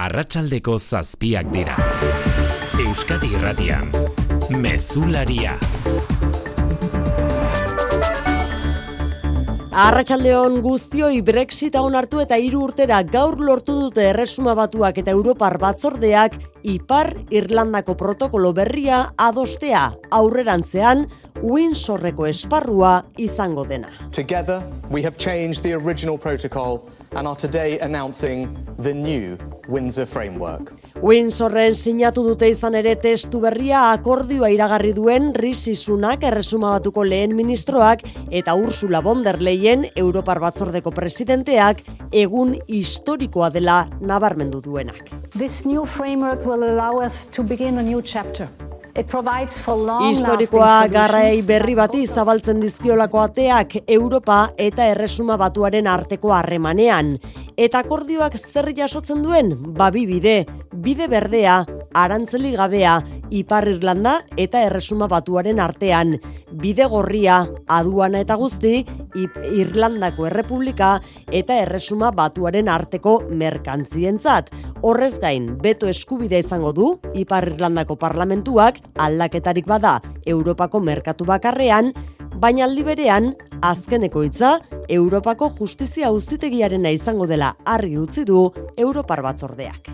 arratsaldeko zazpiak dira. Euskadi irratian, mezularia. Arratxaldeon guztioi Brexita onartu eta hiru urtera gaur lortu dute erresuma batuak eta Europar batzordeak Ipar Irlandako protokolo berria adostea aurrerantzean Windsorreko esparrua izango dena. Together, we have changed the original protocol and are today announcing the new Windsor framework. Windsorren sinatu dute izan ere testu berria akordioa iragarri duen Rishi Sunak erresuma batuko lehen ministroak eta Ursula von der Leyen Europar batzordeko presidenteak egun historikoa dela nabarmendu duenak. This new framework will allow us to begin a new chapter. Historikoa garrai berri bati zabaltzen dizkiolako ateak Europa eta Erresuma batuaren arteko harremanean. Eta akordioak zer jasotzen duen? Babi bide, bide berdea, arantzeli gabea, Ipar Irlanda eta Erresuma batuaren artean. Bide gorria, aduana eta guzti, Ip Irlandako Errepublika eta Erresuma batuaren arteko merkantzientzat. Horrez gain, beto eskubidea izango du, Ipar Irlandako parlamentuak, aldaketarik bada Europako merkatu bakarrean, baina aldi berean azkeneko hitza Europako justizia auzitegiarena izango dela argi utzi du Europar batzordeak.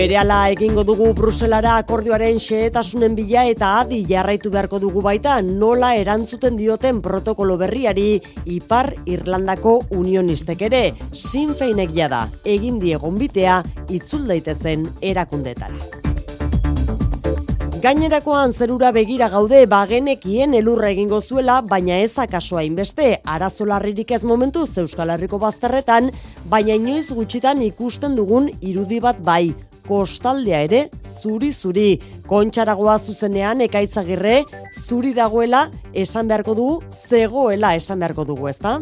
Berehala egingo dugu Bruselara akordioaren xehetasunen bila eta adi jarraitu beharko dugu baita nola erantzuten dioten protokolo berriari Ipar Irlandako unionistek ere. Sin feinek jada, egin diegon bitea, itzul daitezen erakundetara. Gainerakoan zerura begira gaude bagenekien elurra egingo zuela, baina ez akasoa inbeste, arazolarririk ez momentu Euskal Herriko bazterretan, baina inoiz gutxitan ikusten dugun irudi bat bai, kostaldea ere zuri-zuri. Kontxaragoa zuzenean ekaitzagirre zuri dagoela esan beharko dugu, zegoela esan beharko dugu, ezta?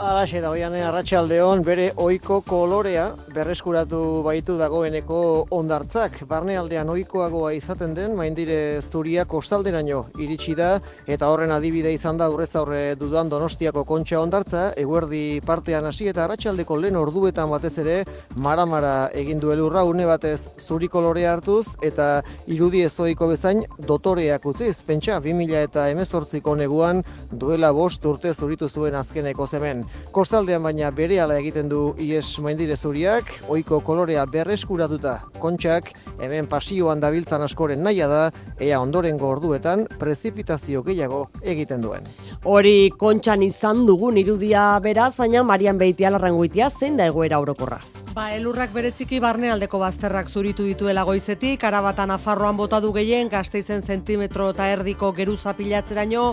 Alaxe da, oian arratsaldeon bere ohiko kolorea berreskuratu baitu dagoeneko ondartzak. Barnealdean ohikoagoa izaten den, maindire zuria kostalderaino iritsi da, eta horren adibide izan da urrez aurre dudan donostiako kontxa ondartza, eguerdi partean hasi eta arratsaldeko lehen orduetan batez ere, mara-mara egin du elurra, une batez zuri kolorea hartuz, eta irudi ez ohiko bezain dotoreak utziz. Pentsa, 2000 eta emezortziko neguan duela bost urte zuritu zuen azkeneko zemen. Kostaldean baina berehala egiten du IES maindire zuriak, ohiko kolorea berreskuratuta kontxak, hemen pasioan dabiltzan askoren naia da, ea ondorengo orduetan prezipitazio gehiago egiten duen. Hori kontxan izan dugun irudia beraz, baina Marian Beitia larrangoitia zein da egoera orokorra. Ba, elurrak bereziki barnealdeko bazterrak zuritu dituela goizetik, arabata Nafarroan bota du gehien, gazteizen zentimetro eta erdiko geruza pilatzeraino,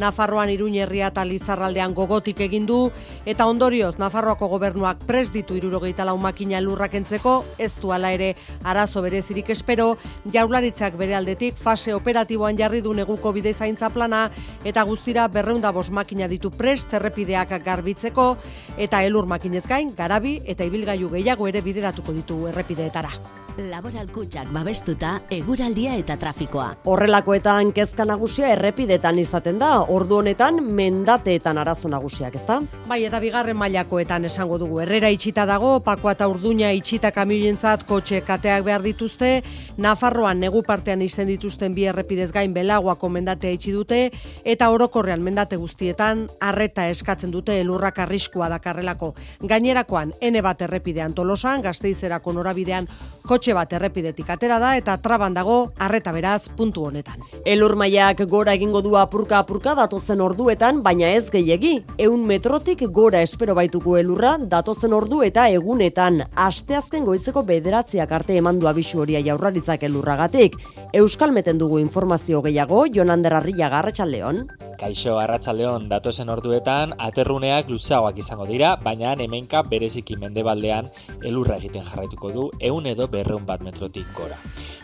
Nafarroan iruñerria eta lizarraldean gogotik egin du, eta ondorioz, Nafarroako gobernuak pres ditu irurogeita lau makina elurrak entzeko, ez du ala ere arazo berezirik espero, jaularitzak bere aldetik fase operatiboan jarri du neguko bide zaintza plana, eta guztira berreunda bos makina ditu prest errepideak garbitzeko, eta elur makinez gain, garabi eta ibilgailu gehiago ere bideratuko ditu errepideetara. Laboral kutxak babestuta, eguraldia eta trafikoa. Horrelakoetan kezka nagusia errepidetan izaten da, ordu honetan mendateetan arazo nagusiak, ezta? Bai, eta bigarren mailakoetan esango dugu. Herrera itxita dago, pakoa eta urduña itxita kamioientzat kotxe kateak behar dituzte, Nafarroan negu partean izen dituzten bi errepidez gain belagoako mendatea itxi dute, eta orokorrean mendate guztietan, arreta eskatzen dute elurrak arriskua dakarrelako. Gainerakoan, ene bat errepidean tolosan, gazteizerako norabidean kotxe bat errepidetik atera da eta traban dago arreta beraz puntu honetan. Elur mailak gora egingo du apurka apurka datozen orduetan, baina ez gehiegi. Eun metrotik gora espero baituko elurra datozen ordu eta egunetan. Asteazken goizeko bederatziak arte emandu abisu horia jaurraritzak elurragatik. Euskal meten dugu informazio gehiago, Jonander Arriaga Arratsaldeon. Kaixo Arratsaldeon datozen orduetan aterruneak luzeagoak izango dira, baina hemenka bereziki mendebaldean elurra egiten jarraituko du ehun edo berreun bat metrotik gora.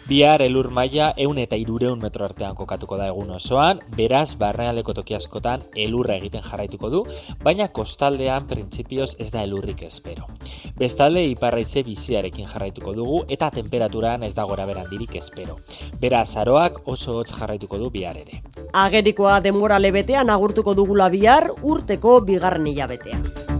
Bihar elur maila eun eta irureun metro artean kokatuko da egun osoan, beraz barrealeko toki askotan elurra egiten jarraituko du, baina kostaldean printzipioz ez da elurrik espero. Bestalde iparraize biziarekin jarraituko dugu eta temperaturan ez da gora berandirik espero. Beraz aroak oso hotz jarraituko du bihar ere. Agerikoa denbora lebetean agurtuko dugula bihar urteko bigarren hilabetean.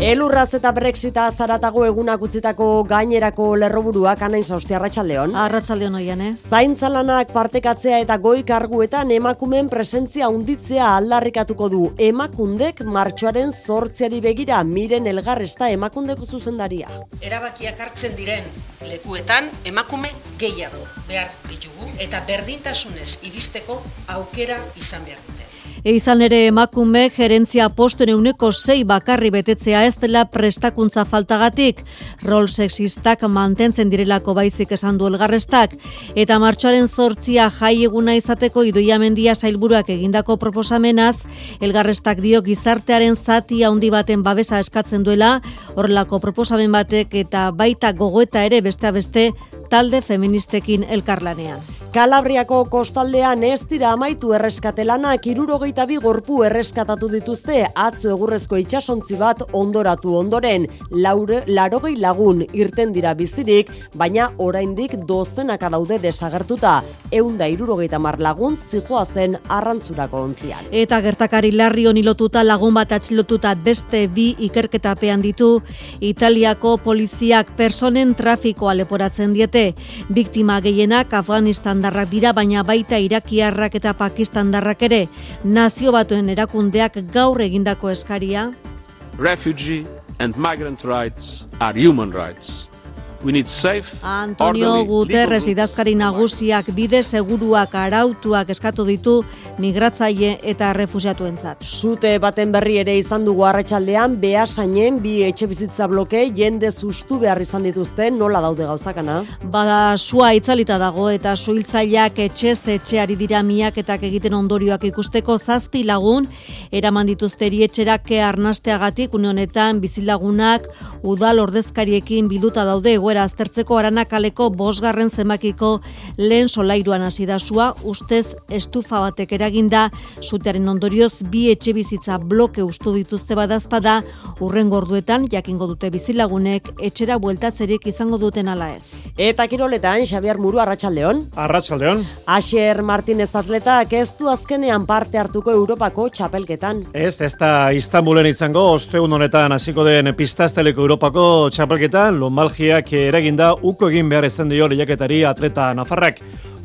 Elurraz eta Brexita zaratago egunak utzitako gainerako lerroburuak anain zauzti arratsaldeon. Arratsaldeon oian, eh? Zaintzalanak partekatzea eta goi karguetan emakumen presentzia unditzea aldarrikatuko du emakundek martxoaren zortziari begira miren elgarresta emakundeko zuzendaria. Erabakiak hartzen diren lekuetan emakume gehiago behar ditugu eta berdintasunez iristeko aukera izan behar dute. E izan ere emakume gerentzia postuen euneko sei bakarri betetzea ez dela prestakuntza faltagatik, rol sexistak mantentzen direlako baizik esan du elgarrestak, eta martxoaren sortzia jai eguna izateko idoia mendia sailburuak egindako proposamenaz, elgarrestak dio gizartearen zati handi baten babesa eskatzen duela, horrelako proposamen batek eta baita gogoeta ere beste beste talde feministekin elkarlanean. Kalabriako kostaldean ez dira amaitu erreskatelanak irurogeita bi gorpu erreskatatu dituzte atzo egurrezko itxasontzi bat ondoratu ondoren. Laure, larogei lagun irten dira bizirik, baina oraindik dozenaka daude desagertuta. Eunda irurogeita mar lagun zijoa zen arrantzurako ontzian. Eta gertakari larri honi lotuta lagun bat atxilotuta beste bi ikerketapean ditu, Italiako poliziak personen trafikoa leporatzen diete. Biktima gehienak Afganistandarrak dira, baina baita Irakiarrak eta Pakistandarrak ere. Nazio batuen erakundeak gaur egindako eskaria. Refugee and migrant rights are human rights. We need safe, Antonio Guterres idazkari nagusiak bide seguruak arautuak eskatu ditu migratzaile eta refusiatuentzat. Zute baten berri ere izan dugu arratsaldean behasainen bi etxe bizitza bloke jende sustu behar izan dituzte nola daude gauzakana. Bada sua itzalita dago eta suhiltzaileak etxe etxeari dira miaketak egiten ondorioak ikusteko zazpi lagun eraman dituzte erietxerak arnasteagatik une honetan bizilagunak udal ordezkariekin bilduta daude egoera aztertzeko aranakaleko bosgarren zemakiko lehen solairuan hasi da sua ustez estufa batek eraginda sutearen ondorioz bi etxe bizitza bloke ustu dituzte badazpada urren gorduetan jakingo dute bizilagunek etxera bueltatzerik izango duten ala ez. Eta kiroletan Xabier Muru arratsaldeon. Arratsaldeon. Asier Martinez atletak ez du azkenean parte hartuko Europako txapelketan. Ez, ez da Istanbulen izango, osteun honetan hasiko den pistazteleko Europako txapelketan, Lomalgiak eraginda uko egin behar ezten dio lehiaketari atleta Nafarrak.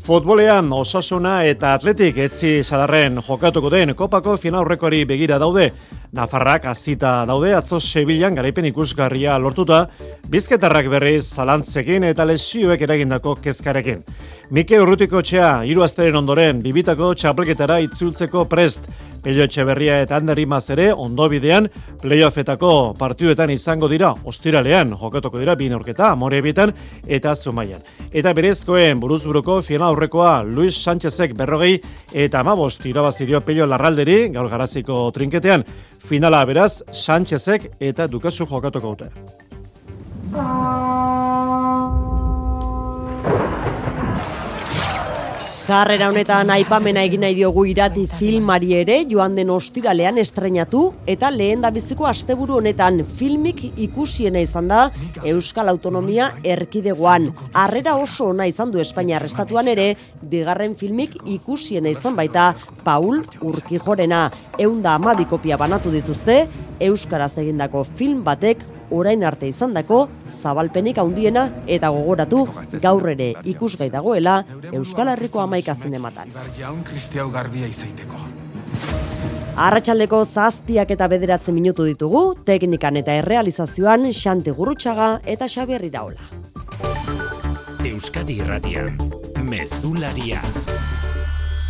Futbolean osasuna eta atletik etzi sadarren jokatuko den kopako finaurrekoari begira daude. Nafarrak azita daude atzo Sevillan garaipen ikusgarria lortuta, bizketarrak berriz zalantzekin eta lesioek eragindako kezkarekin. Mike Urrutiko txea, hiru asteren ondoren, bibitako txapelketara itzultzeko prest, Pello Etxeberria eta Ander Imaz ere ondo bidean playoffetako partiduetan izango dira ostiralean jokatuko dira bi neurketa Amorebietan eta Zumaian. Eta berezkoen buruzburuko final aurrekoa Luis Sánchezek berrogei eta amabost irabazi dio Pello Larralderi gaur garaziko trinketean. Finala beraz Sánchezek eta Dukasu jokatuko dute. Sarrera honetan aipamena egin nahi diogu irati filmari ere joan den ostiralean estrenatu eta lehen da biziko asteburu honetan filmik ikusiena izan da Euskal Autonomia erkidegoan. Harrera oso ona izan du Espainia arrestatuan ere, bigarren filmik ikusiena izan baita Paul Urkijorena. Eunda amabi kopia banatu dituzte, Euskaraz egindako film batek orain arte izandako zabalpenik handiena eta gogoratu gaur ere ikusgai dagoela Euskal Herriko amaika zinematan. Jaun kristiau garbia izaiteko. Arratxaldeko zazpiak eta bederatzen minutu ditugu, teknikan eta errealizazioan Xanti Gurutxaga eta Xabier Iraola. Euskadi Irratian, Mezularia.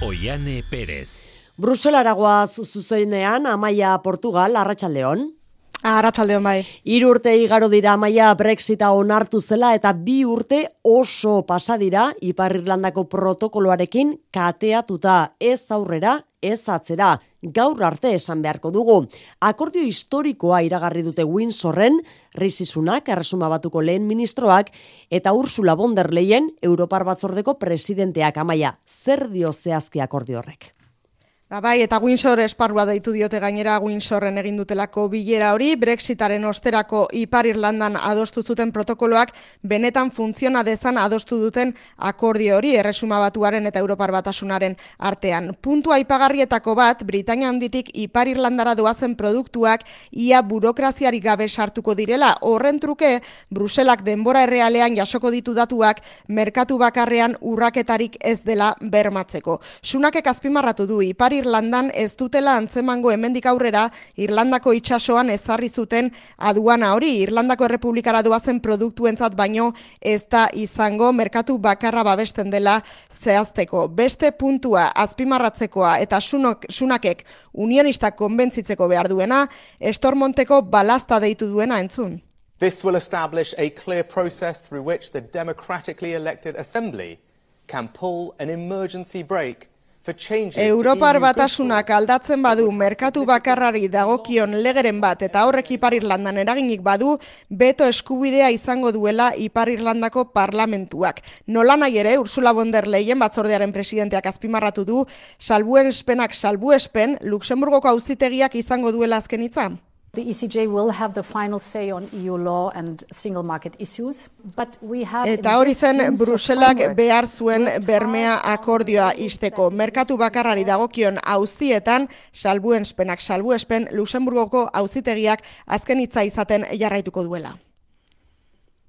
Oiane Perez. Bruselaragoaz zuzenean Amaia Portugal, Arratxaldeon. Arratsaldeon bai. Hiru urte igaro dira Amaia Brexita onartu zela eta bi urte oso pasa dira Ipar Irlandako protokoloarekin kateatuta ez aurrera, ez atzera. Gaur arte esan beharko dugu. Akordio historikoa iragarri dute Windsorren, Risisunak, erresuma batuko lehen ministroak, eta Ursula von der Leyen, Europar batzordeko presidenteak amaia. Zer dio zehazki akordio horrek? Ba, bai, eta Windsor esparrua deitu diote gainera Windsorren egin dutelako bilera hori, Brexitaren osterako Ipar Irlandan adostu zuten protokoloak benetan funtziona dezan adostu duten akordio hori erresuma batuaren eta Europar batasunaren artean. Puntu aipagarrietako bat, Britania handitik Ipar Irlandara doazen produktuak ia burokraziari gabe sartuko direla. Horren truke, Bruselak denbora errealean jasoko ditu datuak merkatu bakarrean urraketarik ez dela bermatzeko. Sunakek azpimarratu du Ipar Irlandan ez dutela antzemango hemendik aurrera Irlandako itsasoan ezarri zuten aduana hori Irlandako Errepublikara doazen produktuentzat baino ez da izango merkatu bakarra babesten dela zehazteko. Beste puntua azpimarratzekoa eta sunok, sunakek unionista konbentzitzeko behar duena, estormonteko balasta deitu duena entzun. This will establish a clear process through which the democratically elected assembly can pull an emergency brake Europar batasunak aldatzen badu merkatu bakarrari dagokion legeren bat eta horrek Ipar Irlandan eraginik badu beto eskubidea izango duela Ipar Irlandako parlamentuak. Nola nahi ere Ursula von der Leyen batzordearen presidenteak azpimarratu du salbuen espenak salbu espen Luxemburgoko auzitegiak izango duela azken hitza. The ECJ will have the final say on EU law and single market issues, but we have Eta hori zen Bruselak behar zuen bermea akordioa isteko. Merkatu bakarrari dagokion auzietan salbuen spenak salbuespen Luxemburgoko auzitegiak azken hitza izaten jarraituko duela.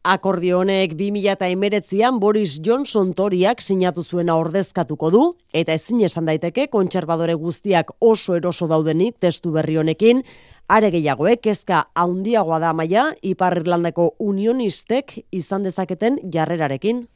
Akordio honek 2019an Boris Johnson toriak sinatu zuena ordezkatuko du eta ezin esan daiteke kontserbadore guztiak oso eroso daudenik testu berri honekin Are gehiago, eh, kezka haundiagoa da maia, Ipar Irlandeko unionistek izan dezaketen jarrerarekin.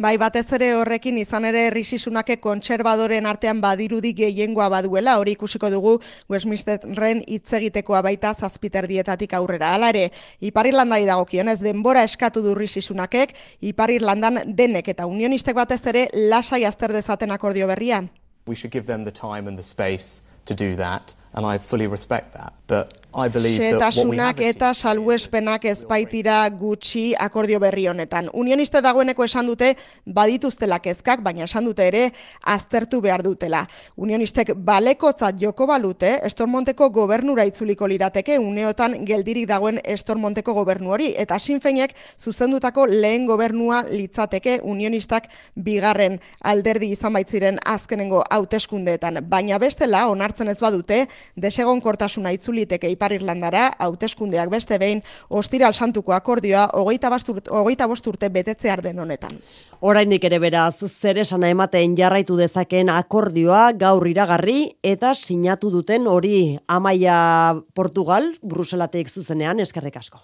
Bai, batez ere horrekin izan ere risisunake kontserbadoren artean badirudi gehiengoa baduela, hori ikusiko dugu Westminsterren hitz egitekoa baita zazpiter dietatik aurrera. Hala ere, Ipar Irlandari dagokionez denbora eskatu du risisunakek, Ipar Irlandan denek eta unionistek batez ere lasai azter dezaten akordio berria. We should give them the time and the space to do that and I fully respect that. But I believe that what we have eta salbuespenak ezpaitira gutxi akordio berri honetan. Unioniste dagoeneko esan dute badituztela kezkak, baina esan dute ere aztertu behar dutela. Unionistek balekotzat joko balute Estormonteko gobernura itzuliko lirateke uneotan geldirik dagoen Estormonteko gobernu hori eta sinfeinek zuzendutako lehen gobernua litzateke unionistak bigarren alderdi izan baitziren azkenengo hauteskundeetan. Baina bestela onartzen ez badute desegon kortasuna itzuliteke Ipar Irlandara, hauteskundeak beste behin, ostiral santuko akordioa, hogeita, hogeita bosturte betetzear den honetan. Oraindik ere beraz, zer esana ematen jarraitu dezaken akordioa gaur iragarri eta sinatu duten hori amaia Portugal, Bruselatek zuzenean, eskerrek asko.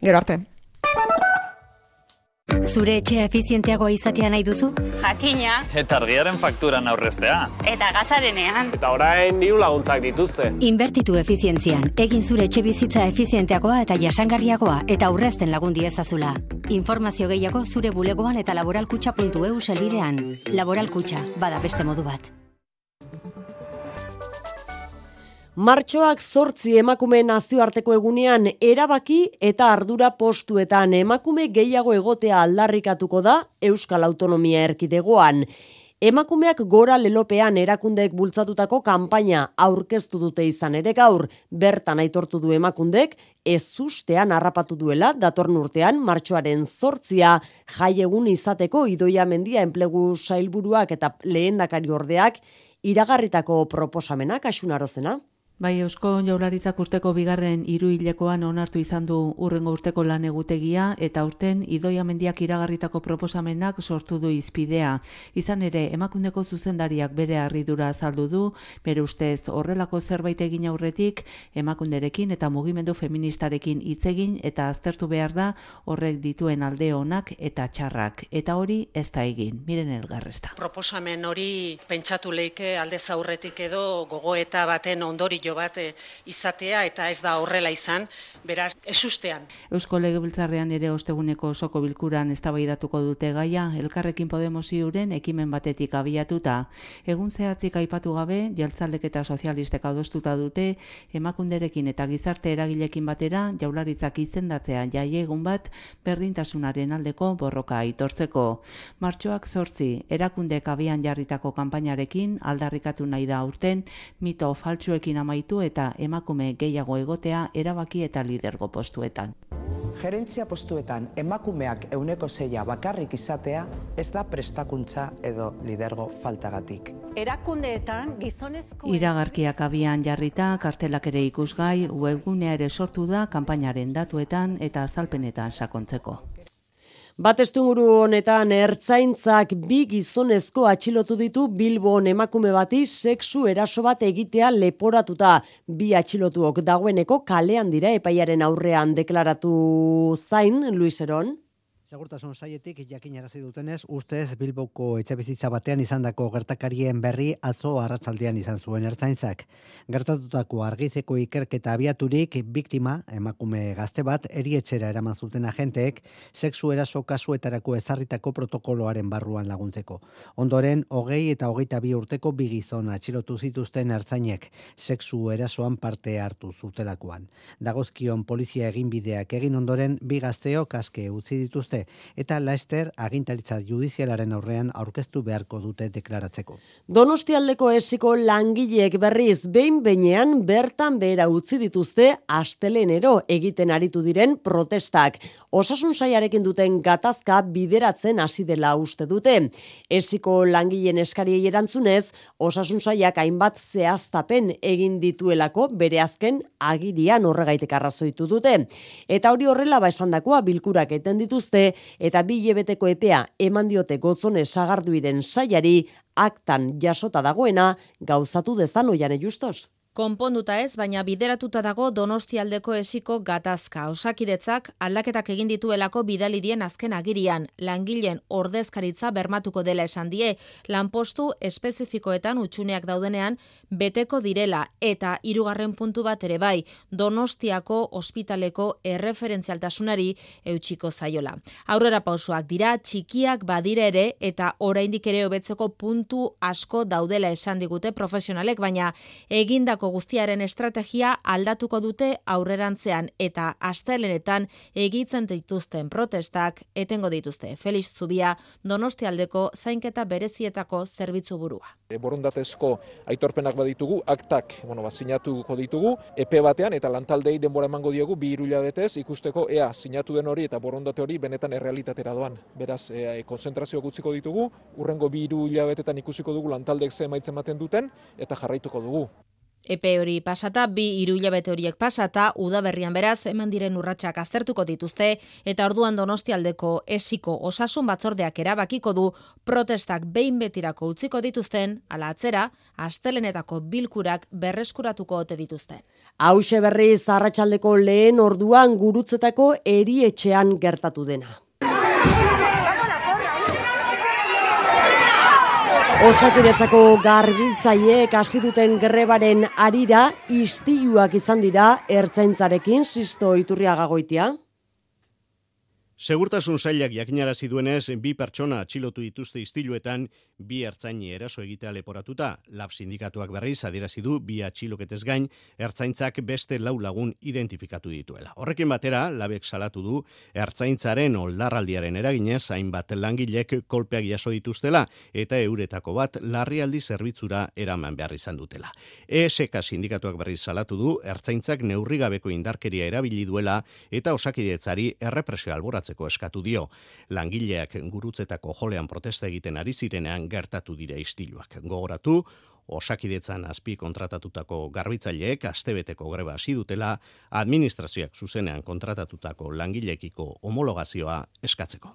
Gero arte. Zure etxea efizienteagoa izatea nahi duzu? Jakina. Eta argiaren faktura aurreztea. Eta gasarenean. Eta orain diru laguntzak dituzte. Inbertitu efizientzian. Egin zure etxe bizitza efizienteagoa eta jasangarriagoa eta aurrezten lagundi ezazula. Informazio gehiago zure bulegoan eta laboralkutxa.eu selbidean. Laboralkutxa, bada beste modu bat. Martxoak zortzi emakume nazioarteko egunean erabaki eta ardura postuetan emakume gehiago egotea aldarrikatuko da Euskal Autonomia Erkidegoan. Emakumeak gora lelopean erakundeek bultzatutako kanpaina aurkeztu dute izan ere gaur, bertan aitortu du emakundek, ez ustean harrapatu duela datorn urtean martxoaren zortzia jai egun izateko idoia mendia enplegu sailburuak eta lehendakari ordeak iragarritako proposamenak asunarozena. Bai, Eusko Jaurlaritzak urteko bigarren hiruhilekoan onartu izan du urrengo urteko lan egutegia eta urten Idoia Mendiak iragarritako proposamenak sortu du izpidea. Izan ere, emakundeko zuzendariak bere harridura azaldu du, bere ustez horrelako zerbait egin aurretik emakunderekin eta mugimendu feministarekin hitz egin eta aztertu behar da horrek dituen alde onak eta txarrak. Eta hori ez da egin, miren elgarresta. Proposamen hori pentsatu leike alde zaurretik edo gogoeta baten ondori pilo bat eh, izatea eta ez da horrela izan, beraz, ez ustean. Eusko Legebiltzarrean ere osteguneko osoko bilkuran eztabaidatuko dute gaia, elkarrekin Podemos iuren ekimen batetik abiatuta. Egun zehatzik aipatu gabe, jeltzalek eta sozialistek adostuta dute, emakunderekin eta gizarte eragilekin batera, jaularitzak izendatzea jai egun bat, berdintasunaren aldeko borroka aitortzeko. Martxoak zortzi, erakundek abian jarritako kanpainarekin aldarrikatu nahi da aurten, mito faltsuekin amaitu eta emakume gehiago egotea erabaki eta lidergo postuetan. Gerentzia postuetan emakumeak euneko zeia bakarrik izatea ez da prestakuntza edo lidergo faltagatik. Erakundeetan gizonezko... Iragarkiak abian jarrita, kartelak ere ikusgai, webgunea ere sortu da kanpainaren datuetan eta azalpenetan sakontzeko. Batestunguru honetan ertzaintzak bi gizonezko atxilotu ditu Bilbon emakume bati sexu eraso bat egitea leporatuta. Bi atxilotuok dagoeneko kalean dira epaiaren aurrean deklaratu zain, Luis Eron. Segurtasun saietik jakinarazi dutenez, ustez Bilboko etxebizitza batean izandako gertakarien berri atzo arratsaldean izan zuen ertzaintzak. Gertatutako argizeko ikerketa abiaturik biktima, emakume gazte bat, erietxera eraman zuten agenteek, sexu eraso kasuetarako ezarritako protokoloaren barruan laguntzeko. Ondoren, hogei eta hogeita bi urteko bigizon atxilotu zituzten ertzainek, sexu erasoan parte hartu zutelakoan. Dagozkion polizia eginbideak egin ondoren, bi gazteo kaske utzi dituzte eta Laester agintaritza judizialaren aurrean aurkeztu beharko dute deklaratzeko. Donostialdeko esiko langileek berriz behin beinean bertan behera utzi dituzte astelenero egiten aritu diren protestak. Osasun saiarekin duten gatazka bideratzen hasi dela uste dute. Esiko langileen eskariei erantzunez, osasun saiak hainbat zehaztapen egin dituelako bere azken agirian horregaitek arrazoitu dute. Eta hori horrela ba esandakoa bilkurak eten dituzte eta bi hilebeteko epea eman diote gotzone sagarduiren saiari aktan jasota dagoena gauzatu dezan oian justos. Konponduta ez, baina bideratuta dago Donostialdeko esiko gatazka. Osakidetzak aldaketak egin dituelako bidalirien azken agirian. Langileen ordezkaritza bermatuko dela esan die. Lanpostu espezifikoetan utxuneak daudenean beteko direla eta hirugarren puntu bat ere bai. Donostiako ospitaleko erreferentzialtasunari eutxiko zaiola. Aurrera pausoak dira txikiak badire ere eta oraindik ere hobetzeko puntu asko daudela esan digute profesionalek, baina egindako guztiaren estrategia aldatuko dute aurrerantzean eta astelenetan egitzen dituzten protestak etengo dituzte. Felix Zubia Donostialdeko zainketa berezietako zerbitzu burua. E, borondatezko aitorpenak baditugu, aktak bueno, ba, sinatuko ditugu, epe batean eta lantaldei denbora emango diegu bi hiru ikusteko ea sinatu den hori eta borondate hori benetan errealitatera doan. Beraz, e, konzentrazio gutziko ditugu, urrengo bi hiru hilabetetan ikusiko dugu lantaldek ze emaitzen ematen duten eta jarraituko dugu. Epe hori pasata, bi hiru hilabete horiek pasata, udaberrian beraz, eman diren urratsak aztertuko dituzte, eta orduan donostialdeko esiko osasun batzordeak erabakiko du protestak behin betirako utziko dituzten, ala atzera, astelenetako bilkurak berreskuratuko ote dituzten. Hauxe berri zarratxaldeko lehen orduan gurutzetako erietxean gertatu dena. Osakidetzako garbiltzaileek hasi duten grebaren arira istiluak izan dira ertzaintzarekin sisto iturriaga goitia. Segurtasun sailak jakinarazi duenez, bi pertsona atxilotu dituzte istiluetan, bi ertzaini eraso egitea leporatuta. Lab sindikatuak berriz adierazi du bi atxiloketez gain, ertzaintzak beste lau lagun identifikatu dituela. Horrekin batera, labek salatu du, ertzaintzaren oldarraldiaren eraginez, hainbat langilek kolpeak jaso dituztela, eta euretako bat larrialdi zerbitzura eraman behar izan dutela. ESK sindikatuak berriz salatu du, ertzaintzak neurrigabeko indarkeria erabili duela, eta osakidetzari errepresio alborat eskatu dio. Langileak gurutzetako jolean protesta egiten ari zirenean gertatu dira istiluak. Gogoratu, osakidetzan azpi kontratatutako garbitzaileek astebeteko greba hasi dutela administrazioak zuzenean kontratatutako langilekiko homologazioa eskatzeko.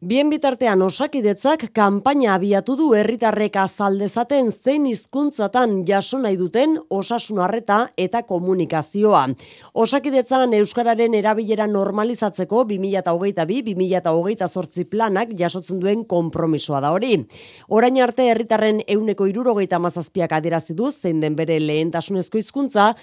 Bien bitartean osakidetzak kanpaina abiatu du herritarrek azaldezaten zein hizkuntzatan jaso nahi duten osasun harreta eta komunikazioa. Osakidetzan euskararen erabilera normalizatzeko 2022-2028 planak jasotzen duen konpromisoa da hori. Orain arte herritarren euneko irurogeita zazpiak adierazi du zein den bere lehentasunezko hizkuntza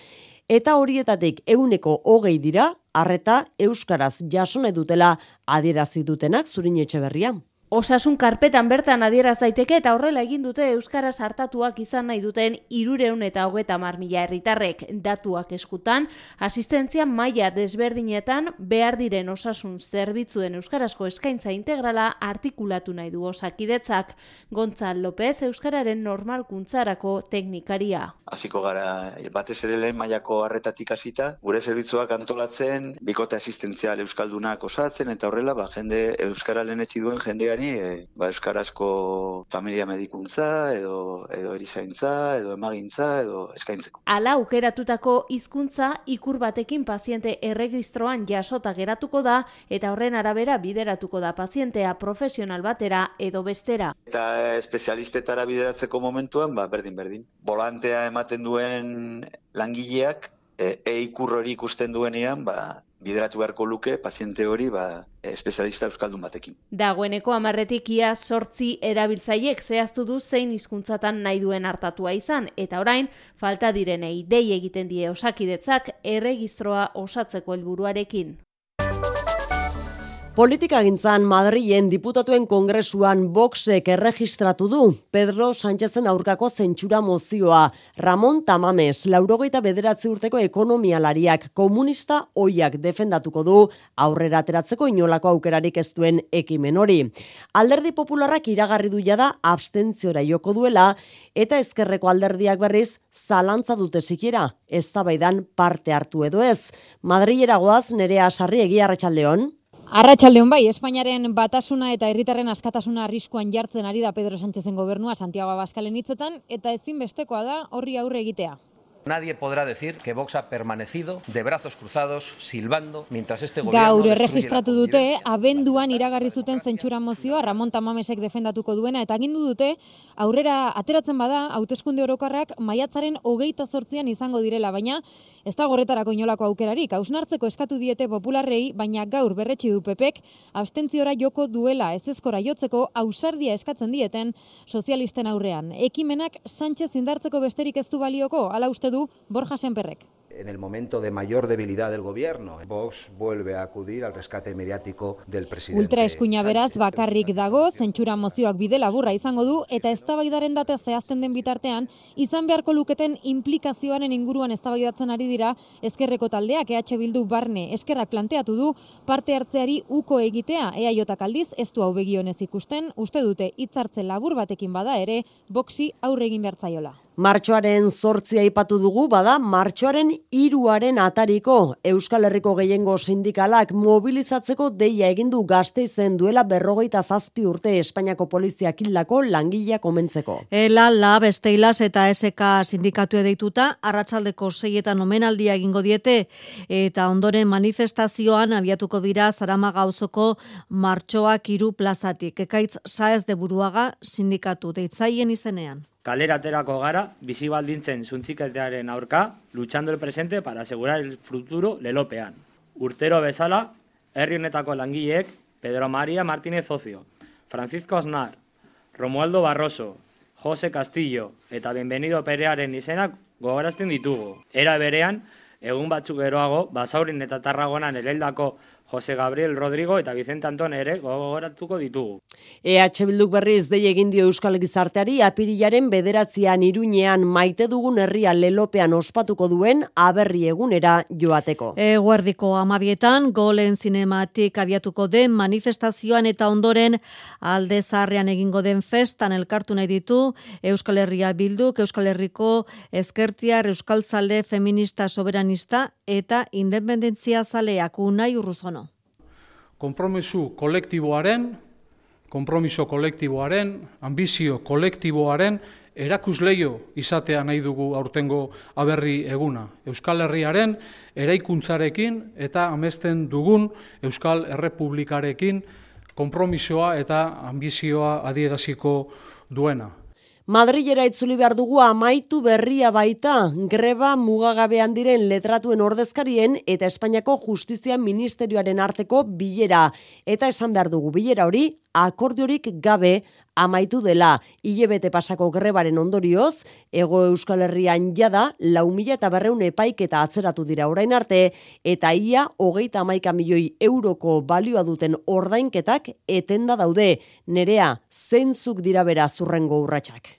eta horietatik euneko hogei dira, arreta euskaraz jasone dutela adierazi dutenak zurin etxe berrian. Osasun karpetan bertan adieraz daiteke eta horrela egin dute euskara sartatuak izan nahi duten irureun eta hogeta marmila herritarrek datuak eskutan, asistentzia maila desberdinetan behar diren osasun zerbitzuen euskarazko eskaintza integrala artikulatu nahi du osakidetzak. Gontzal López euskararen normalkuntzarako teknikaria. Hasiko gara batez ere lehen mailako harretatik hasita, gure zerbitzuak antolatzen, bikote asistentzial euskaldunak osatzen eta horrela ba jende euskara lehenetsi duen jendeari e, ba, euskarazko familia medikuntza edo edo erizaintza edo emagintza edo eskaintzeko. Hala aukeratutako hizkuntza ikur batekin paziente erregistroan jasota geratuko da eta horren arabera bideratuko da pazientea profesional batera edo bestera. Eta espezialistetara bideratzeko momentuan ba berdin berdin. Volantea ematen duen langileak e, e ikur hori ikusten duenean ba bideratu beharko luke paziente hori ba, espezialista euskaldun batekin. Dagoeneko amarretik ia sortzi erabiltzaiek zehaztu du zein hizkuntzatan nahi duen hartatua izan, eta orain, falta direnei dei egiten die osakidetzak erregistroa osatzeko helburuarekin. Politika gintzan Madrilen diputatuen kongresuan boxek erregistratu du Pedro Sánchezen aurkako zentsura mozioa. Ramon Tamames, laurogeita bederatzi urteko ekonomialariak komunista oiak defendatuko du aurrera ateratzeko inolako aukerarik ez duen ekimen hori. Alderdi popularrak iragarri du jada abstentziora joko duela eta ezkerreko alderdiak berriz zalantza dute sikiera, ez parte hartu edo ez. Madrilera goaz nerea sarri egia arratsaldeon. Arratxaldeon bai, Espainiaren batasuna eta herritarren askatasuna arriskuan jartzen ari da Pedro Sánchezen gobernua Santiago Abascalen hitzetan eta ezinbestekoa da horri aurre egitea. Nadie podrá decir que Vox ha permanecido de brazos cruzados, silbando, mientras este gobierno... Gaur erregistratu dute, abenduan iragarri zuten zentsura mozioa, Ramon Tamamesek defendatuko duena, eta agindu dute, aurrera ateratzen bada, hauteskunde orokarrak maiatzaren hogeita sortzian izango direla, baina ez da gorretarako inolako aukerarik, hausnartzeko eskatu diete popularrei, baina gaur berretsi du pepek, abstentziora joko duela ez ezkora jotzeko, ausardia eskatzen dieten sozialisten aurrean. Ekimenak Sánchez indartzeko besterik ez du balioko, ala uste du Borja Semperrek. En el momento de mayor debilidad del gobierno, Vox vuelve a acudir al rescate mediático del presidente. Ultra eskuina beraz bakarrik dago, zentsura mozioak bide laburra izango du eta eztabaidaren data zehazten den bitartean izan beharko luketen implikazioaren inguruan eztabaidatzen ari dira ezkerreko taldeak EH Bildu barne eskerrak planteatu du parte hartzeari uko egitea EAJak aldiz ez du hau begionez ikusten, uste dute hitzartze labur batekin bada ere boxi aurre egin bertzaiola. Martxoaren zortzia aipatu dugu, bada, martxoaren iruaren atariko Euskal Herriko gehiengo sindikalak mobilizatzeko deia egindu gazte izen duela berrogeita zazpi urte Espainiako poliziak hildako langilea komentzeko. Ela, la, besteilas eta SK sindikatu edeituta, arratsaldeko seietan omenaldia egingo diete, eta ondoren manifestazioan abiatuko dira zarama gauzoko martxoak iru plazatik. Ekaitz saez de buruaga sindikatu deitzaien izenean kaleraterako gara bizi baldintzen zuntziketearen aurka, luchando el presente para asegurar el futuro lelopean. Urtero bezala, herri honetako langileek Pedro María Martínez Ocio, Francisco Aznar, Romualdo Barroso, Jose Castillo eta Bienvenido Perearen izenak gogorazten ditugu. Era berean, egun batzuk geroago, Basaurin eta Tarragonan ereldako Jose Gabriel Rodrigo eta Vicente Anton ere gogoratuko ditugu. EH Bilduk berriz dei egin dio Euskal Gizarteari apirilaren bederatzean iruñean maite dugun herria lelopean ospatuko duen aberri egunera joateko. E, guardiko amabietan, golen zinematik abiatuko den manifestazioan eta ondoren alde zarrean egingo den festan elkartu nahi ditu Euskal Herria Bilduk, Euskal Herriko Ezkertiar, Euskal Zalde Feminista Soberanista eta Independentzia Zaleak unai urruzono konpromisu kolektiboaren, konpromiso kolektiboaren, ambizio kolektiboaren erakusleio izatea nahi dugu aurtengo aberri eguna. Euskal Herriaren eraikuntzarekin eta amesten dugun Euskal Errepublikarekin konpromisoa eta ambizioa adieraziko duena. Madrilera itzuli behar dugu amaitu berria baita, greba mugagabean diren letratuen ordezkarien eta Espainiako Justizia Ministerioaren arteko bilera. Eta esan behar dugu bilera hori akordiorik gabe amaitu dela. Ilebete pasako grebaren ondorioz, ego Euskal Herrian jada, lau mila eta berreun epaiketa atzeratu dira orain arte, eta ia hogeita amaika milioi euroko balioa duten ordainketak etenda daude. Nerea, zeintzuk dira bera zurrengo urratsak.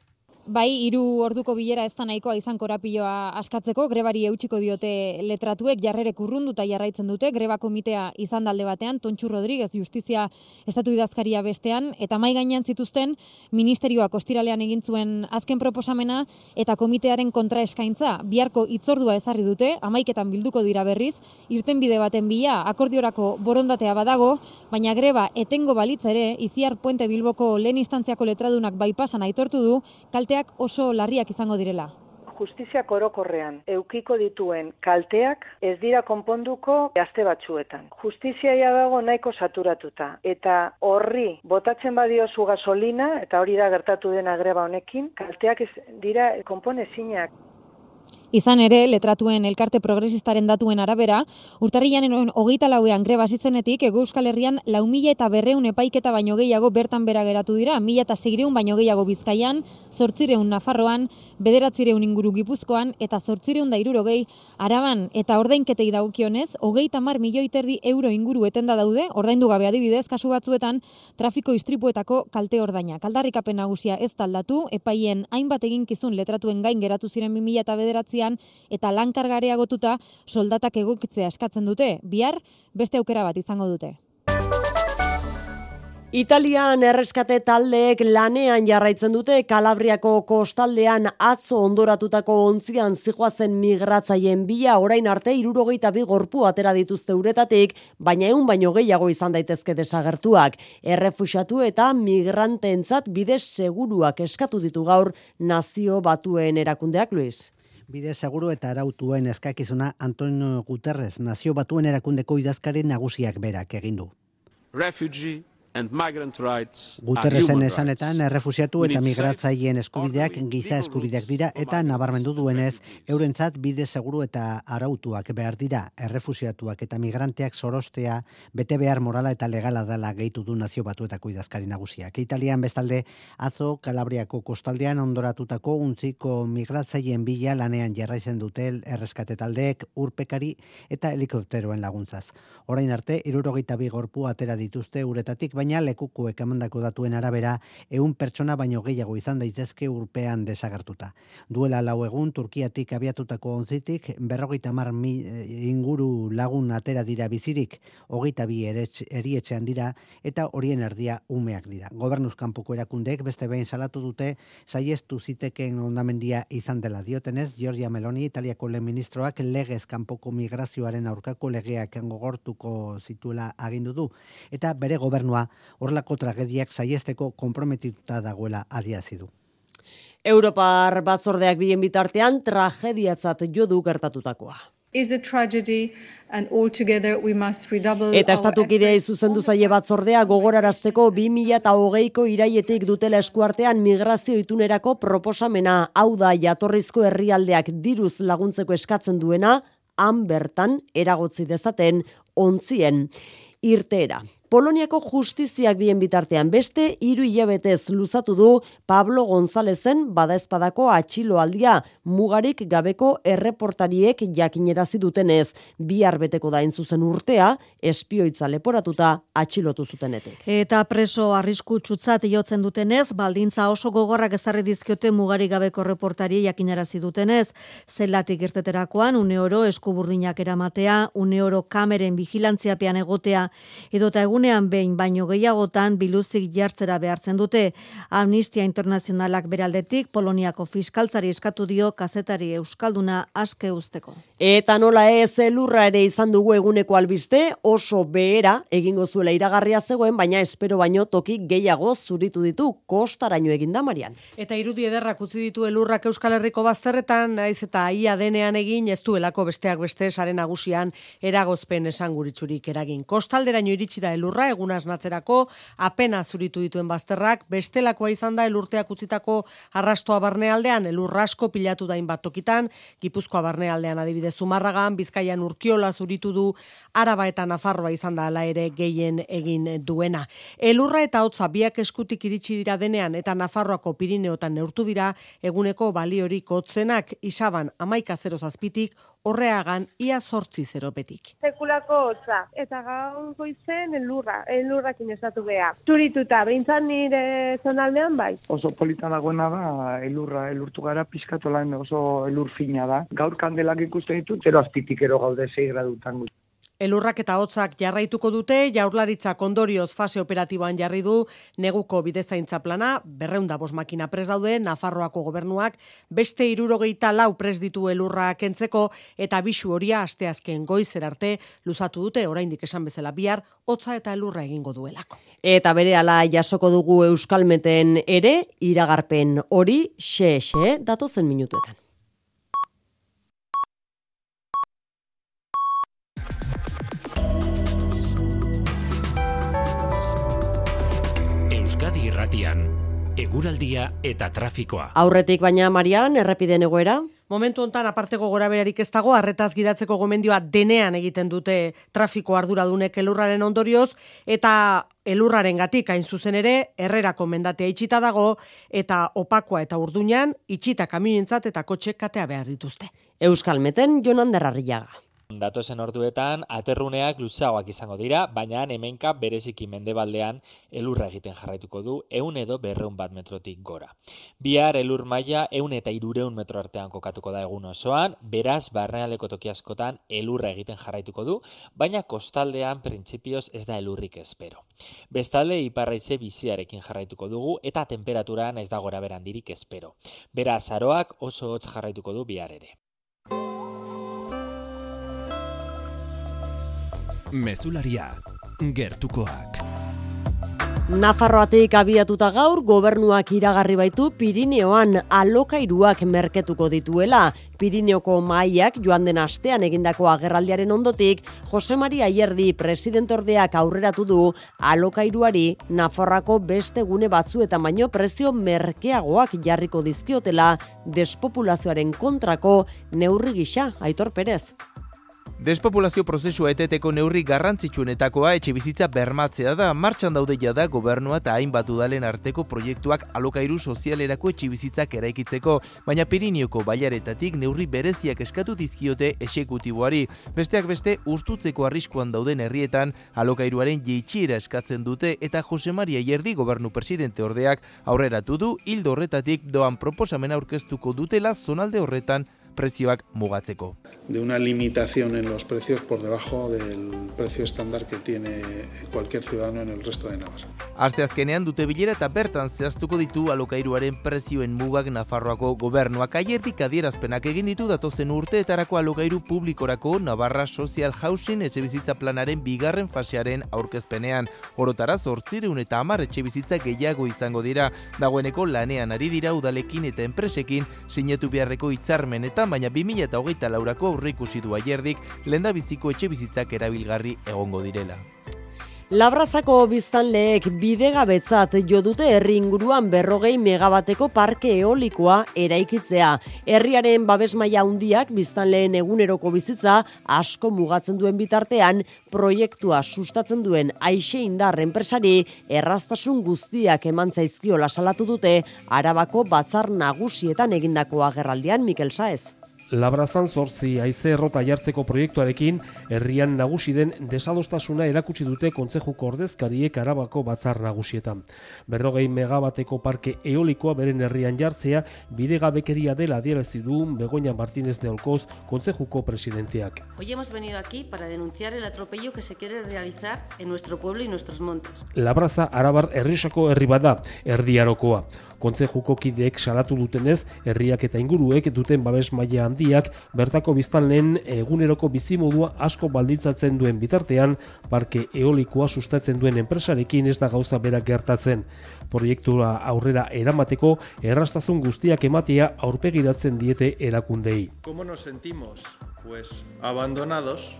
Bai, hiru orduko bilera ez da nahikoa izan korapiloa askatzeko, grebari eutxiko diote letratuek jarrerek urrunduta jarraitzen dute, greba komitea izan dalde batean, Tontxu Rodríguez justizia estatu idazkaria bestean, eta mai gainean zituzten ministerioak ostiralean egin zuen azken proposamena eta komitearen kontra eskaintza, biharko itzordua ezarri dute, amaiketan bilduko dira berriz, irten bide baten bila, akordiorako borondatea badago, baina greba etengo balitza ere, Iziar Puente Bilboko lehen instantziako letradunak baipasan aitortu du, kaltea oso larriak izango direla. Justizia korokorrean eukiko dituen kalteak ez dira konponduko gazte batzuetan. Justiziaia dago nahiko saturatuta eta horri botatzen badiozu gasolina eta hori da gertatu dena greba honekin, kalteak ez dira konponezinak. Izan ere, letratuen elkarte progresistaren datuen arabera, urtarrian hogeita lauean greba zitzenetik, ego euskal herrian lau mila eta berreun epaiketa baino gehiago bertan bera geratu dira, mila eta segireun baino gehiago bizkaian, zortzireun Nafarroan, bederatzireun inguru gipuzkoan, eta zortzireun da iruro gehi, araban eta ordainketei daukionez, hogeita mar milioi terdi euro inguru etenda daude, ordaindu gabe adibidez, kasu batzuetan, trafiko istripuetako kalte ordaina. Kaldarrikapen nagusia ez taldatu, epaien hainbat eginkizun letratuen gain geratu ziren 2000 eta bederatzi eta lankargareagotuta soldatak egokitzea eskatzen dute. Bihar beste aukera bat izango dute. Italian erreskate taldeek lanean jarraitzen dute Kalabriako kostaldean atzo ondoratutako ontzian zijoazen migratzaien bila orain arte irurogeita bi gorpu atera dituzte uretatik, baina egun baino gehiago izan daitezke desagertuak. Errefuxatu eta migranteentzat bide seguruak eskatu ditu gaur nazio batuen erakundeak, Luis. Bide seguru eta arautuen eskakizuna Antonio Guterres nazio batuen erakundeko idazkari nagusiak berak egin du. Refugee Guterresen esanetan, errefusiatu eta migratzaileen eskubideak giza eskubideak dira eta nabarmendu duenez, eurentzat bide seguru eta arautuak behar dira, errefusiatuak eta migranteak sorostea, bete behar morala eta legala dela gehitu du nazio batuetako idazkari nagusiak. Italian bestalde, atzo Kalabriako kostaldean ondoratutako untziko migratzaileen bila lanean jarraizen dute erreskate taldeek urpekari eta helikopteroen laguntzaz. Orain arte, irurogeita bi gorpu atera dituzte uretatik, baina lekukuek emandako datuen arabera ehun pertsona baino gehiago izan daitezke urpean desagertuta. Duela lau egun Turkiatik abiatutako onzitik berrogeita mar inguru lagun atera dira bizirik, hogeita bi erietxean dira eta horien erdia umeak dira. Gobernuz kanpoko erakundeek beste behin salatu dute saiestu ziteken ondamendia izan dela diotenez, Giorgia Meloni, Italiako lehen ministroak legez kanpoko migrazioaren aurkako legeak gogortuko zituela agindu du, eta bere gobernua horlako tragediak saiesteko konprometituta dagoela adiazi du. Europar batzordeak bien bitartean tragediatzat jo du gertatutakoa. Is a tragedy and altogether we must redouble Eta estatukidea izuzendu zaie batzordea gogorarazteko 2008ko iraietik dutela eskuartean migrazio itunerako proposamena hau da jatorrizko herrialdeak diruz laguntzeko eskatzen duena han bertan eragotzi dezaten ontzien irteera. Poloniako justiziak bien bitartean beste hiru hilabetez luzatu du Pablo Gonzalezen badaezpadako atxiloaldia mugarik gabeko erreportariek jakinerazi dutenez bihar beteko da zuzen urtea espioitza leporatuta atxilotu zutenetek. Eta preso arrisku txutzat jotzen dutenez baldintza oso gogorrak ezarri dizkiote mugarik gabeko reportari jakinerazi dutenez zelatik irteterakoan une oro eskuburdinak eramatea une oro kameren vigilantziapean egotea edota egun egunean behin baino gehiagotan biluzik jartzera behartzen dute. Amnistia Internazionalak beraldetik Poloniako fiskaltzari eskatu dio kazetari euskalduna aske usteko. Eta nola ez elurra ere izan dugu eguneko albiste oso behera egingo zuela iragarria zegoen baina espero baino toki gehiago zuritu ditu kostaraino eginda Marian. Eta irudi ederrak utzi ditu elurrak Euskal Herriko bazterretan naiz eta ia denean egin ez duelako besteak beste saren nagusian eragozpen esanguritzurik eragin. Kostalderaino iritsi da elur elurra egun asnatzerako apena zuritu dituen bazterrak bestelakoa izan da elurteak utzitako arrastoa barnealdean elurrasko pilatu dain bat tokitan Gipuzkoa barnealdean adibidez daude Zumarragan, Bizkaian Urkiola zuritu du, Araba eta Nafarroa izan da ala ere gehien egin duena. Elurra eta hotza biak eskutik iritsi dira denean eta Nafarroako Pirineotan neurtu dira eguneko baliorik hotzenak isaban amaika zero zazpitik, horreagan ia sortzi zeropetik. Sekulako hotza eta gaur goizen elurra, elurrak inestatu geha. Turituta, behintzan nire zonaldean bai. Oso polita dagoena da elurra, elurtu gara pizkatolan oso elur fina da. Gaur kandelak ikusten ditut, zero azpitik ero gaude 6 gradutan guzti. Elurrak eta hotzak jarraituko dute, jaurlaritza kondorioz fase operatiboan jarri du, neguko bidezaintza plana, berreunda bos makina pres daude, Nafarroako gobernuak, beste irurogeita lau pres ditu elurra kentzeko, eta bisu horia asteazken goizer arte, luzatu dute, oraindik esan bezala bihar, hotza eta elurra egingo duelako. Eta bere ala jasoko dugu euskalmeten ere, iragarpen hori, xe-xe, datozen minutuetan. Irratian, eguraldia eta trafikoa. Aurretik baina Marian errepiden egoera? Momentu hontan aparteko goraberarik ez dago harretaz gidatzeko gomendioa denean egiten dute trafiko arduradunek elurraren ondorioz eta elurraren gatik hain zuzen ere herrerako mendatea itxita dago eta opakoa eta urduñan itxita kamioentzat eta kotxe katea behar dituzte. Euskalmeten Jonan Derrarriaga. Datozen orduetan aterruneak luzeagoak izango dira, baina hemenka bereziki mendebaldean elurra egiten jarraituko du eun edo berreun bat metrotik gora. Bihar elur maila eun eta irureun metro artean kokatuko da egun osoan, beraz barrealeko toki askotan elurra egiten jarraituko du, baina kostaldean printzipioz ez da elurrik espero. Bestalde iparraize biziarekin jarraituko dugu eta temperaturan ez da gora berandirik espero. Beraz aroak oso hotz jarraituko du bihar ere. Mesularia, gertukoak. Nafarroatik abiatuta gaur gobernuak iragarri baitu Pirineoan alokairuak merketuko dituela. Pirineoko maiak joan den astean egindako agerraldiaren ondotik, Jose Maria Ierdi presidentordeak aurreratu du alokairuari Nafarroako beste gune batzu eta baino prezio merkeagoak jarriko dizkiotela despopulazioaren kontrako neurri gisa, Aitor Perez. Despopulazio prozesua eteteko neurri garrantzitsuenetakoa etxe bizitza bermatzea da, martxan daude da gobernua eta hainbat udalen arteko proiektuak alokairu sozialerako etxe bizitzak eraikitzeko, baina Pirinioko baiaretatik neurri bereziak eskatu dizkiote esekutiboari. Besteak beste, ustutzeko arriskuan dauden herrietan alokairuaren jeitxiera eskatzen dute eta Jose Maria Ierdi gobernu presidente ordeak aurreratu du. Hildo horretatik doan proposamena aurkeztuko dutela zonalde horretan prezioak mugatzeko. De una limitación en los precios por debajo del precio estándar que tiene cualquier ciudadano en el resto de Navarra. Aste azkenean dute bilera eta bertan zehaztuko ditu alokairuaren prezioen mugak Nafarroako gobernuak aiertik adierazpenak egin ditu datozen urteetarako alokairu publikorako Navarra Social Housing etxe bizitza planaren bigarren fasearen aurkezpenean. Orotara zortzireun eta amar etxe bizitza gehiago izango dira. Dagoeneko lanean ari dira udalekin eta enpresekin sinatu beharreko hitzarmen eta baina 2008 laurako aurreikusi du aierdik lenda biziko etxe bizitzak erabilgarri egongo direla. Labrazako biztanleek bidegabetzat jo dute herri inguruan berrogei megabateko parke eolikoa eraikitzea. Herriaren babes maila handiak biztanleen eguneroko bizitza asko mugatzen duen bitartean proiektua sustatzen duen aixe indar enpresari erraztasun guztiak eman zaizkiola salatu dute Arabako batzar nagusietan egindako agerraldian Mikel Saez. Labrazan zortzi aize errota jartzeko proiektuarekin herrian nagusi den desadostasuna erakutsi dute kontzejuko ordezkariek arabako batzar nagusietan. Berrogei megabateko parke eolikoa beren herrian jartzea bidegabekeria dela adierazi du Begoña Martínez de Olcoz kontzejuko presidenteak. Hoy hemos venido aquí para denunciar el atropello que se quiere realizar en nuestro pueblo y nuestros montes. Labraza arabar herrisako herri bada, erdiarokoa. Kontzejuko kideek salatu dutenez, herriak eta inguruek duten babes maila handiak bertako biztanleen eguneroko bizimodua asko balditzatzen duen bitartean, parke eolikoa sustatzen duen enpresarekin ez da gauza berak gertatzen. Proiektura aurrera eramateko errastazun guztiak ematea aurpegiratzen diete erakundei. ¿Cómo nos sentimos pues abandonados.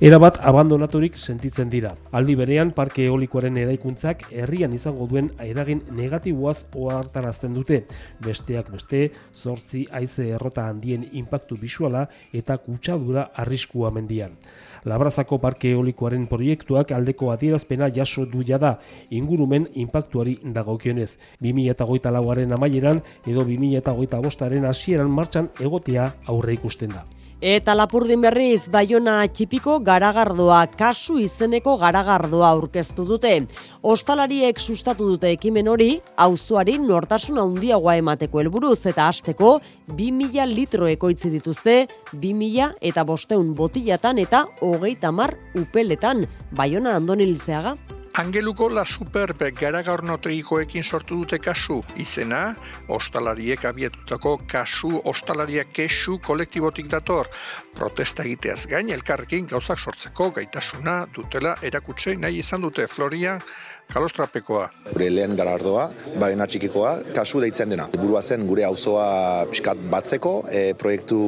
Era bat abandonaturik sentitzen dira. Aldi berean parke eolikoaren eraikuntzak herrian izango duen eragin negatiboaz ohartarazten dute. Besteak beste, zortzi haize errota handien inpaktu bisuala eta kutsadura arriskua mendian. Labrazako parke eolikoaren proiektuak aldeko adierazpena jaso du da ingurumen inpaktuari dagokionez. 2008 lauaren amaieran edo 2008 bostaren hasieran martxan egotea aurre ikusten da. Eta lapurdin berriz, Baiona txipiko garagardoa, kasu izeneko garagardoa aurkeztu dute. Ostalariek sustatu dute ekimen hori, auzoari nortasun handiagoa emateko helburuz eta hasteko 2000 litro ekoitzi dituzte, 2000 eta bosteun botillatan eta hogeita mar upeletan. Baiona andoni lizeaga? Angeluko la superb garagarnotegikoekin sortu dute kasu izena, ostalariek abietutako kasu ostalariak kesu kolektibotik dator. Protesta egiteaz gain, elkarrekin gauzak sortzeko gaitasuna dutela erakutsei nahi izan dute Floria kalostrapekoa. Gure lehen garardoa, baina txikikoa, kasu deitzen dena. Burua zen gure auzoa pixkat batzeko, e, proiektu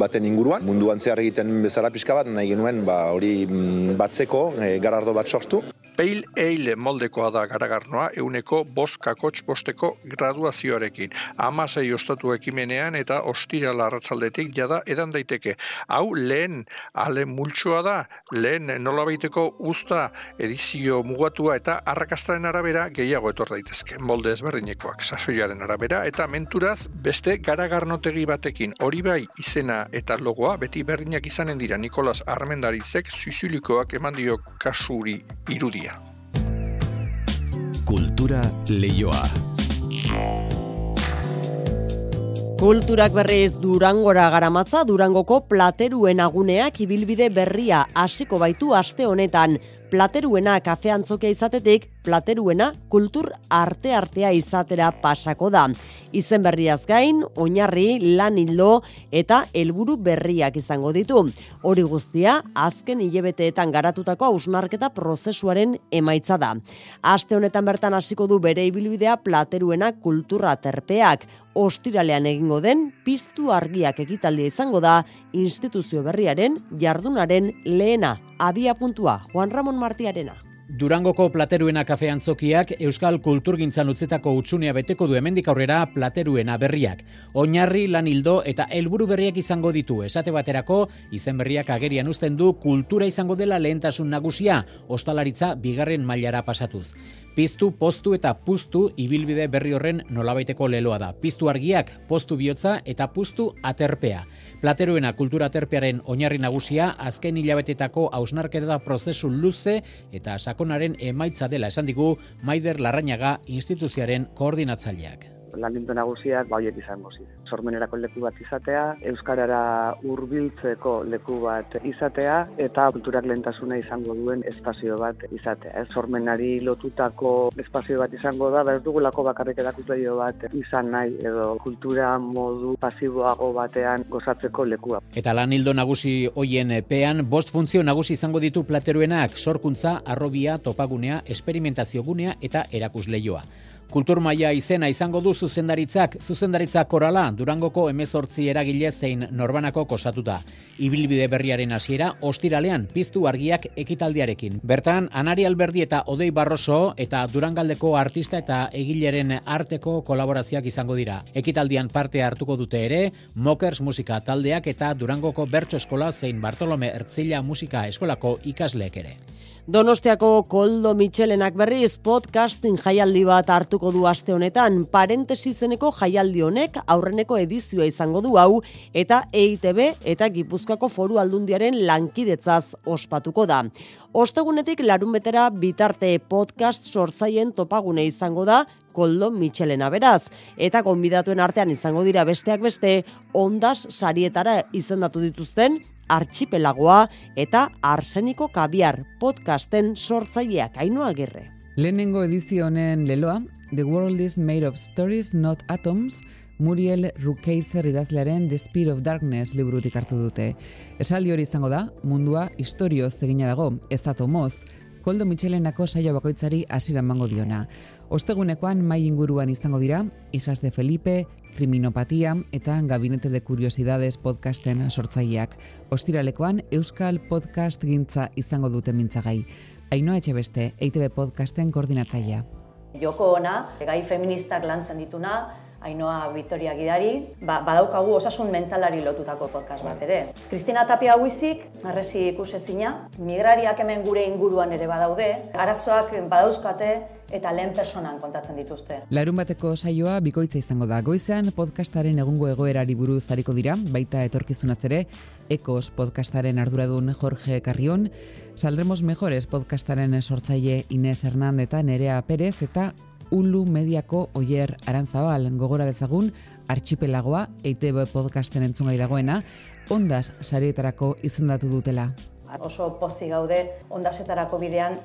baten inguruan. Munduan zehar egiten bezala pixka bat, nahi genuen ba, hori mm, batzeko, e, garardo bat sortu. Peil eile moldekoa da garagarnoa euneko boskakotx bosteko graduazioarekin. Amasei ostatu ekimenean eta ostira larratzaldetik jada edan daiteke. Hau lehen ale multsoa da, lehen nolabaiteko usta edizio mugatua eta arrakastaren arabera gehiago etor daitezke. Molde ezberdinekoak sasoiaren arabera eta menturaz beste garagarnotegi batekin hori bai izena eta logoa beti berdinak izanen dira Nikolas Armendarizek zuzulikoak eman dio kasuri irudia. Kultura leioa. Kulturak berriz Durangora garamatza Durangoko plateruen aguneak ibilbide berria hasiko baitu aste honetan. Plateruena kafe antzokia izatetik, plateruena kultur arte artea izatera pasako da. Izen berriaz gain, oinarri, lan hildo eta helburu berriak izango ditu. Hori guztia, azken hilebeteetan garatutako ausnarketa prozesuaren emaitza da. Aste honetan bertan hasiko du bere ibilbidea plateruena kultura terpeak. Ostiralean egingo den, piztu argiak ekitaldia izango da instituzio berriaren jardunaren lehena abia puntua, Juan Ramon Martiarena. Durangoko plateruena kafe antzokiak Euskal Kulturgintzan utzetako utxunea beteko du hemendik aurrera plateruena berriak. Oinarri, lan hildo eta helburu berriak izango ditu. Esate baterako, izen berriak agerian uzten du kultura izango dela lehentasun nagusia, ostalaritza bigarren mailara pasatuz. Piztu, postu eta puztu ibilbide berri horren nolabaiteko leloa da. Piztu argiak, postu bihotza eta puztu aterpea. Plateruena kultura aterpearen oinarri nagusia azken hilabetetako hausnarketa prozesu luze eta sakonaren emaitza dela esan digu Maider Larrañaga instituziaren koordinatzaileak landinto nagusiak baiet izango zi. Sormenerako leku bat izatea, euskarara hurbiltzeko leku bat izatea eta kulturak lehentasuna izango duen espazio bat izatea. Ez sormenari lotutako espazio bat izango da, ba ez dugulako bakarrik edakutzeo bat izan nahi edo kultura modu pasiboago batean gozatzeko lekua. Eta lan hildo nagusi hoien pean, bost funtzio nagusi izango ditu plateruenak, sorkuntza, arrobia, topagunea, esperimentazio gunea eta erakusleioa. Kultur maila izena izango du zuzendaritzak, zuzendaritza korala, Durangoko emezortzi eragile zein norbanako kosatuta. Ibilbide berriaren hasiera ostiralean piztu argiak ekitaldiarekin. Bertan, Anari Alberdi eta Odei Barroso eta Durangaldeko artista eta egileren arteko kolaborazioak izango dira. Ekitaldian parte hartuko dute ere, Mokers musika taldeak eta Durangoko Bertso Eskola zein Bartolome Ertzila musika eskolako ikasleek ere. Donostiako Koldo Michelenak berriz podcasting jaialdi bat hartuko du aste honetan. Parentesi zeneko jaialdi honek aurreneko edizioa izango du hau eta EITB eta Gipuzkoako Foru Aldundiaren lankidetzaz ospatuko da. Ostegunetik larun betera bitarte podcast sortzaien topagune izango da Koldo Michelena beraz. Eta konbidatuen artean izango dira besteak beste, ondas sarietara izendatu dituzten archipelagoa eta arseniko kabiar podcasten sortzaileak ainoa gerre. Lehenengo edizio honen leloa, The World is Made of Stories, Not Atoms, Muriel Rukeiser idazlearen The Speed of Darkness liburutik hartu dute. Esaldi hori izango da, mundua historioz egina dago, ez atomoz, Koldo Michelenako saio bakoitzari hasiera emango diona. Ostegunekoan mai inguruan izango dira, Hijas de Felipe, Kriminopatia eta Gabinete de Curiosidades podcasten sortzaileak. Ostiralekoan Euskal Podcast gintza izango dute mintzagai. Ainoa Etxebeste, EITB podcasten koordinatzailea. Joko ona, gai feministak lantzen dituna, Ainoa Victoria Gidari, ba, badaukagu osasun mentalari lotutako podcast bat ere. Kristina Tapia Huizik, arresi ikusezina, migrariak hemen gure inguruan ere badaude, arazoak badauzkate eta lehen personan kontatzen dituzte. Larun bateko saioa bikoitza izango da. Goizean podcastaren egungo egoerari buruz zariko dira, baita etorkizunaz ere, Ekos podcastaren arduradun Jorge Carrion, Saldremos Mejores podcastaren sortzaile Inés Hernandez eta Nerea Pérez eta Ulu Mediako Oier Arantzabal gogora dezagun archipelagoa EITB podcasten entzungai dagoena ondas sarietarako izendatu dutela. Oso pozi gaude ondasetarako bidean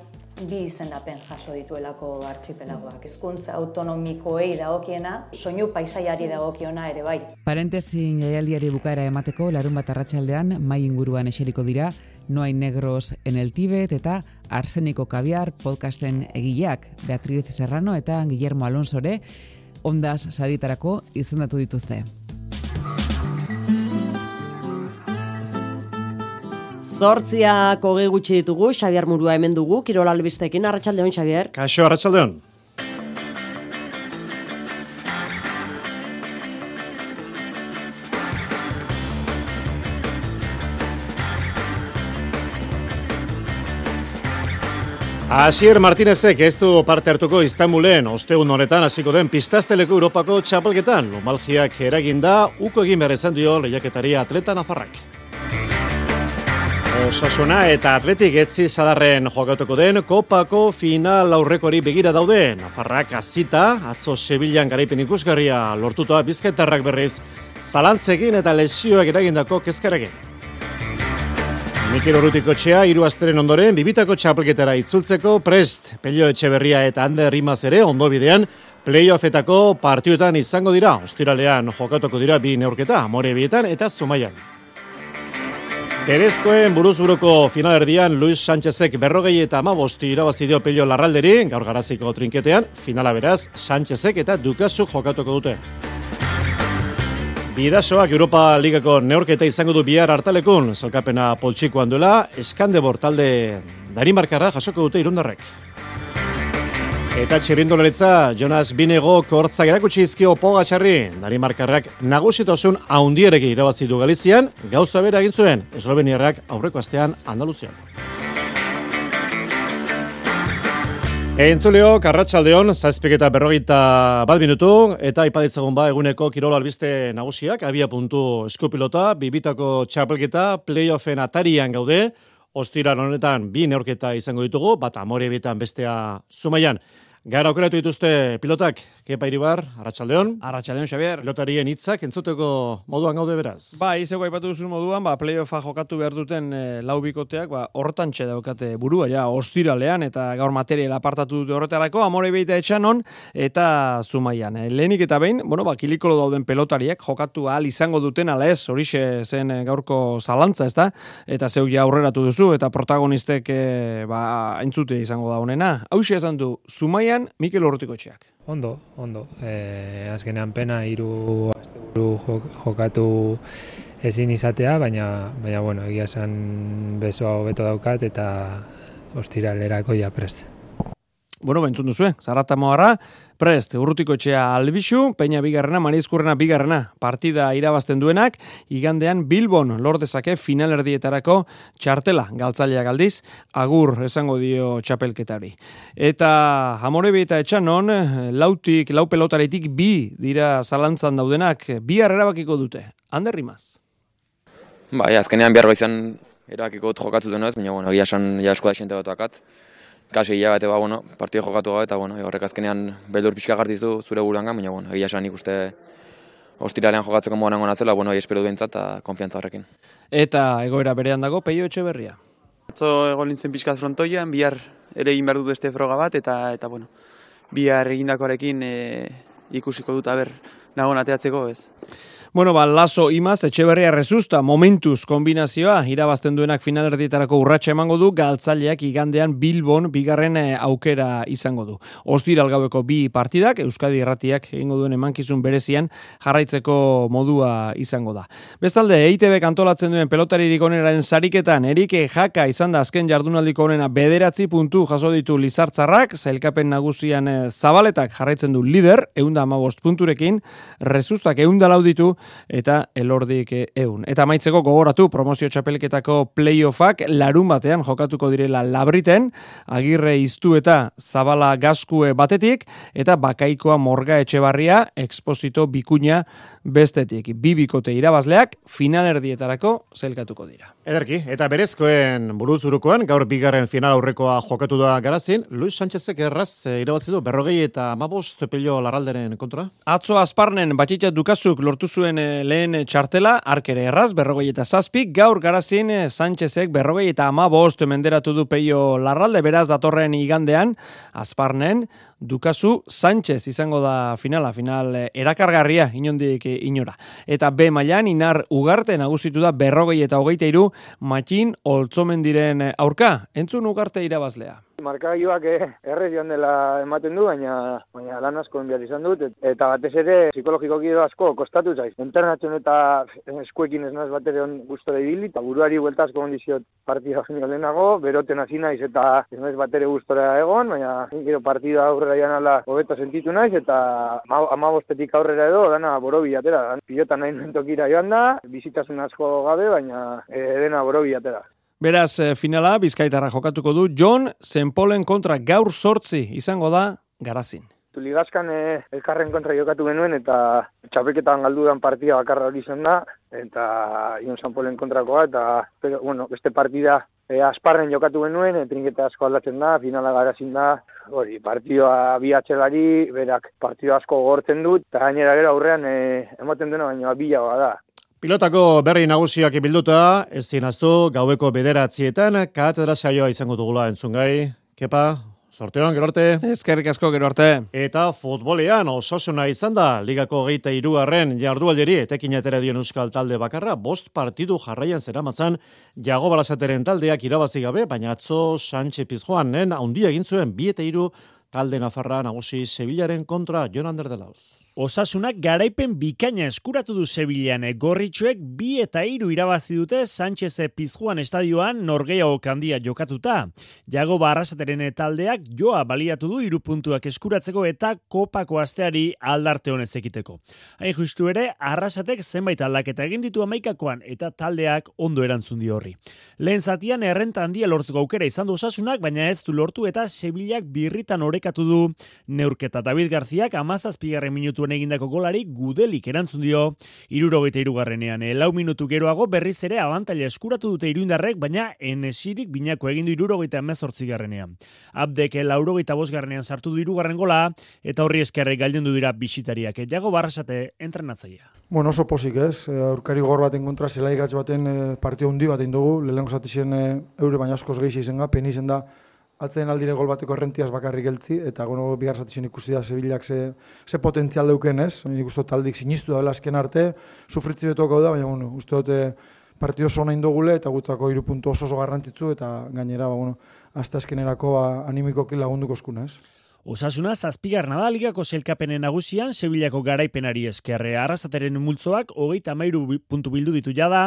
bi izendapen jaso dituelako archipelagoak. Hizkuntza autonomikoei dagokiena, soinu paisaiari dagokiona ere bai. Parentesin jaialdiari bukaera emateko larun bat arratsaldean mai inguruan eseriko dira No hay negros en el Tibet eta Arseniko Kaviar podcasten egileak Beatriz Serrano eta Guillermo Alonso ere ondas saritarako izendatu dituzte. Zortziak hogei gutxi ditugu, Xabier Murua hemen dugu, Kirola Albistekin, Arratxaldeon, Xabier. Kaixo, Arratxaldeon. Asier Martinezek ez du parte hartuko Istanbulen ostegun honetan hasiko den pistazteleko Europako txapelketan. Lomalgiak eraginda, uko egin behar ezan dio lehiaketari atleta nafarrak. Osasuna eta atletik etzi sadarren jokatuko den kopako final aurrekori begira daude. Nafarrak azita, atzo Sevillan garaipen ikusgarria lortuta bizkaitarrak berriz, zalantzekin eta lesioak eragindako kezkarekin. Mikel Urrutiko txea, iru asteren ondoren, bibitako txapelketara itzultzeko prest, Pelio Etxeberria eta Ande Rimaz ere, ondo bidean, playoffetako partiuetan izango dira, ostiralean jokatuko dira bi neurketa, amore bietan eta zumaian. Berezkoen buruzburuko finalerdian Luis Sánchezek berrogei eta amabosti irabazidio Pelio Larralderi, gaur garaziko trinketean, finala beraz, Sánchezek eta Dukasuk jokatuko dute. Bidasoak Europa Ligako neorketa izango du bihar hartalekun, zalkapena poltsikoan duela, eskandebor talde Danimarkarra jasoko dute irundarrek. Eta txirrindoleretza, Jonas Binego kortzak erakutsi izkio pogatxarri, Danimarkarrak nagusitosun haundiereki irabazi du Galizian, gauza bera egin zuen, esloveniarrak aurreko astean Andaluzian. Entzuleo, karratxaldeon, zazpik eta berrogeita bat minutu, eta ipaditzagun ba eguneko kirola albiste nagusiak, abia puntu eskupilota, bibitako txapelketa, playoffen atarian gaude, ostira honetan bi neorketa izango ditugu, bat amore bitan bestea zumaian. Gara aukeratu dituzte pilotak, Kepa Iribar, Arratxaldeon. Arratxaldeon, Xavier. Pilotarien hitzak entzuteko moduan gaude beraz. Ba, izeko aipatu duzu moduan, ba, playoffa jokatu behar duten e, lau bikoteak, ba, horretan daukate burua, ja, ostiralean, eta gaur material apartatu dute horretarako, amore behita etxanon, eta zumaian. E, lehenik eta behin, bueno, ba, kilikolo dauden pelotariek, jokatu ahal izango duten, ala ez, horixe zen e, gaurko zalantza, ez da? Eta zeu ja aurreratu duzu, eta protagonistek, e, ba, entzute izango da honena. Hau esan du, zumaian Mikel Urrutiko txeak. Ondo, ondo. E, azkenean pena hiru asteburu jokatu ezin izatea, baina baina bueno, egia esan besoa hobeto daukat eta ostiralerako ja prest. Bueno, bentzun duzu, zarrata moarra, prest, urrutiko txea albixu, peina bigarrena, marizkurrena bigarrena, partida irabazten duenak, igandean Bilbon lordezake finalerdietarako txartela, galtzailea galdiz, agur esango dio txapelketari. Eta Amorebi eta Etxanon, lautik, lau pelotaretik bi dira zalantzan daudenak, bi erabakiko dute. Ander Rimaz. Bai, azkenean behar izan erabakiko dut jokatzu denez, baina bueno, egia esan ja eskoa da batuakat kasi hilabete ba, bueno, partido jokatu gabe, eta bueno, horrek azkenean beldur pixka gartizu zure buruan baina bueno, egia esan ikuste ostiralean jokatzeko moan angon atzela, bueno, espero duentzat eta konfiantza horrekin. Eta egoera berean dago, peio etxe berria. Atzo ego lintzen pixkat frontoian, bihar ere egin behar dut beste froga bat, eta eta bueno, bihar egindakoarekin e, ikusiko dut, aber, nagoen ateatzeko ez. Bueno, ba, Laso Imaz, Etxeberria Rezusta, momentuz kombinazioa, irabazten duenak finalerdietarako urratsa emango du, galtzaileak igandean Bilbon bigarren eh, aukera izango du. Ostira algaueko bi partidak, Euskadi Erratiak egingo duen emankizun berezian jarraitzeko modua izango da. Bestalde, EITB kantolatzen duen pelotaririk oneraren sariketan, Erike Jaka izan da azken jardunaldiko onena bederatzi puntu jaso ditu Lizartzarrak, zailkapen nagusian eh, zabaletak jarraitzen du lider, eunda amabost punturekin, Rezustak eunda lauditu, eta elordik eun. Eta maitzeko gogoratu promozio txapelketako playoffak larun batean jokatuko direla labriten, agirre iztu eta zabala gaskue batetik, eta bakaikoa morga etxebarria, exposito bikuña bestetik. Bibikote irabazleak finalerdietarako zelkatuko dira. Ederki, eta berezkoen buruz urukoan, gaur bigarren final aurrekoa jokatu da garazin, Luis Sánchezek erraz e, irabazi du berrogei eta amabost pello larralderen kontra? Atzo azparnen batxitza dukazuk lortu zuen e, lehen txartela, arkere erraz, berrogei eta zazpik, gaur garazin e, Sánchezek berrogei eta amabost menderatu du peio larralde, beraz datorren igandean, azparnen, Dukazu Sánchez izango da finala, final erakargarria inondik inora. Eta B mailan inar ugarte nagusitu da berrogei eta hogeita iru matxin oltzomen diren aurka. Entzun ugarte irabazlea. Markagioak eh, errez joan dela ematen du, baina, baina lan asko enbiar izan dut, eta batez ere psikologikoki asko kostatu zaiz. Internatzen eta eskuekin ez naz bat ere guztore ibili, eta buruari buelta asko kondiziot partida genio lehenago, beroten hasi naiz eta ez naz bat ere egon, baina gero partida aurrera joan ala hobeto sentitu naiz, eta amabostetik aurrera edo, dana borobi atera. Pilota nahi mentokira joan da, bizitasun asko gabe, baina e, dena borobi atera. Beraz, eh, finala, bizkaitarra jokatuko du, John Zenpolen kontra gaur sortzi izango da garazin. Ligazkan eh, elkarren kontra jokatu genuen eta txapelketan galdudan partida bakarra hori zen da, eta Ion Zenpolen kontrakoa, eta bueno, beste partida eh, asparren jokatu genuen, e, trinketa asko aldatzen da, finala garazin da, hori, partioa bi atxelari, berak partio asko gortzen dut, eta gainera gero aurrean eh, ematen dena baina bilagoa da. Pilotako berri nagusiak bilduta, ez zinaztu, gaueko bederatzietan, katedra saioa izango dugula entzungai. Kepa, sortean, gero arte. Ezkerrik asko, gero arte. Eta futbolean, ososuna izan da, ligako geita irugarren jardualderi, etekin atera dion euskal talde bakarra, bost partidu jarraian zeramatzan, jago balasateren taldeak irabazi gabe, baina atzo Sánchez Pizjuan, nen, haundia egin zuen, bi eta iru, talde nafarra nagusi Sevillaren kontra, Jonander de Lauz. Osasunak garaipen bikaina eskuratu du Sevillan gorritxuek bi eta hiru irabazi dute Sánchez Pizjuan estadioan norgeia okandia jokatuta. Jago barrasateren taldeak joa baliatu du hiru puntuak eskuratzeko eta kopako asteari aldarte honez ekiteko. Hain justu ere, arrasatek zenbait aldaketa egin ditu amaikakoan eta taldeak ondo erantzun di horri. Lehen zatian errenta handia lortzeko aukera izan du osasunak, baina ez du lortu eta Sevillak birritan orekatu du neurketa. David Garziak amazazpigarren minutu zuen egindako golari gudelik erantzun dio irurogeita irugarrenean. E, lau minutu geroago berriz ere abantaila eskuratu dute iruindarrek, baina enesirik binako egindu irurogeita emezortzi garrenean. Abdek laurogeita bosgarrenean sartu du irugarren gola, eta horri eskerrek galden du dira bisitariak. Jago barrasate entrenatzaia. Bueno, oso posik ez, e, aurkari gor baten kontra, zelai baten partio hundi baten dugu, lehenko zatizien e, eure baina askoz gehi izen ga, izen da, atzen aldire gol bateko errentiaz bakarrik geltzi, eta gono bigar zatizien ikusi da Sevillak ze, ze potentzial deuken ez, nik uste taldik sinistu da azken arte, sufritzi betoko da, baina bueno, uste dute partio oso nahi eta gutzako irupuntu oso oso garrantzitzu, eta gainera, ba, bueno, azte azkenerako ba, animikoki lagunduko eskuna ez. Osasuna zazpigarna da ligako selkapenen nagusian Sevillako garaipenari eskerre. Arrasateren multzoak hogeita mairu puntu bildu ditu jada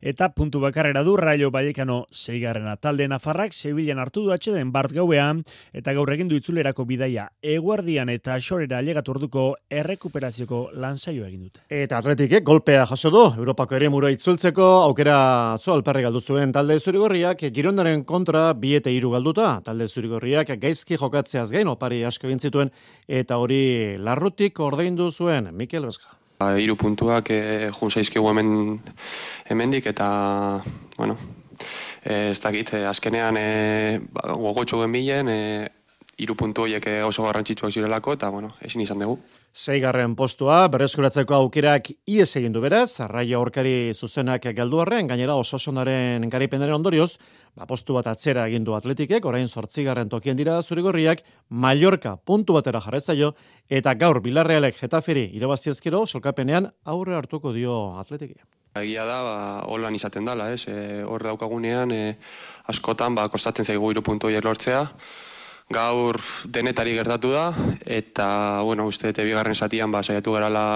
eta puntu bakarrera du Raio Vallecano zeigarrena. Talde Nafarrak Sevillan hartu du atxeden bart gauean eta gaur egin du itzulerako bidaia. Eguardian eta xorera alegatu orduko errekuperazioko lansaio egin dute. Eta atletik, golpea jaso du, Europako ere mura itzultzeko, aukera zo alperri galdu zuen talde zurigorriak, girondaren kontra biete iru galduta, talde zurigorriak gaizki jokatzeaz gain opari asko egin zituen eta hori larrutik ordaindu zuen Mikel Beska. Ba, hiru puntuak e, jun zaizkigu hemen hemendik eta bueno, e, ez dakit, e, azkenean e, ba, gogotxo gen bilen, e, hiru puntu horiek eh, oso garrantzitsuak zirelako, eta, bueno, ezin izan dugu. Seigarren postua, berreskuratzeko aukerak ies egin du beraz, arraia aurkari zuzenak galdu arren, gainera ososonaren garipenaren ondorioz, ba, postu bat atzera egin du atletikek, orain sortzigarren tokien dira zurigorriak, Mallorca puntu batera jarrezaio, eta gaur bilarrealek jetaferi irabaziezkero, solkapenean aurre hartuko dio atletiki. Egia da, ba, holan izaten dela, ez? E, hor daukagunean, e, askotan, ba, kostatzen zaigu iru puntu horiek lortzea, gaur denetari gertatu da, eta, bueno, uste dute bigarren satian, ba, saiatu gerala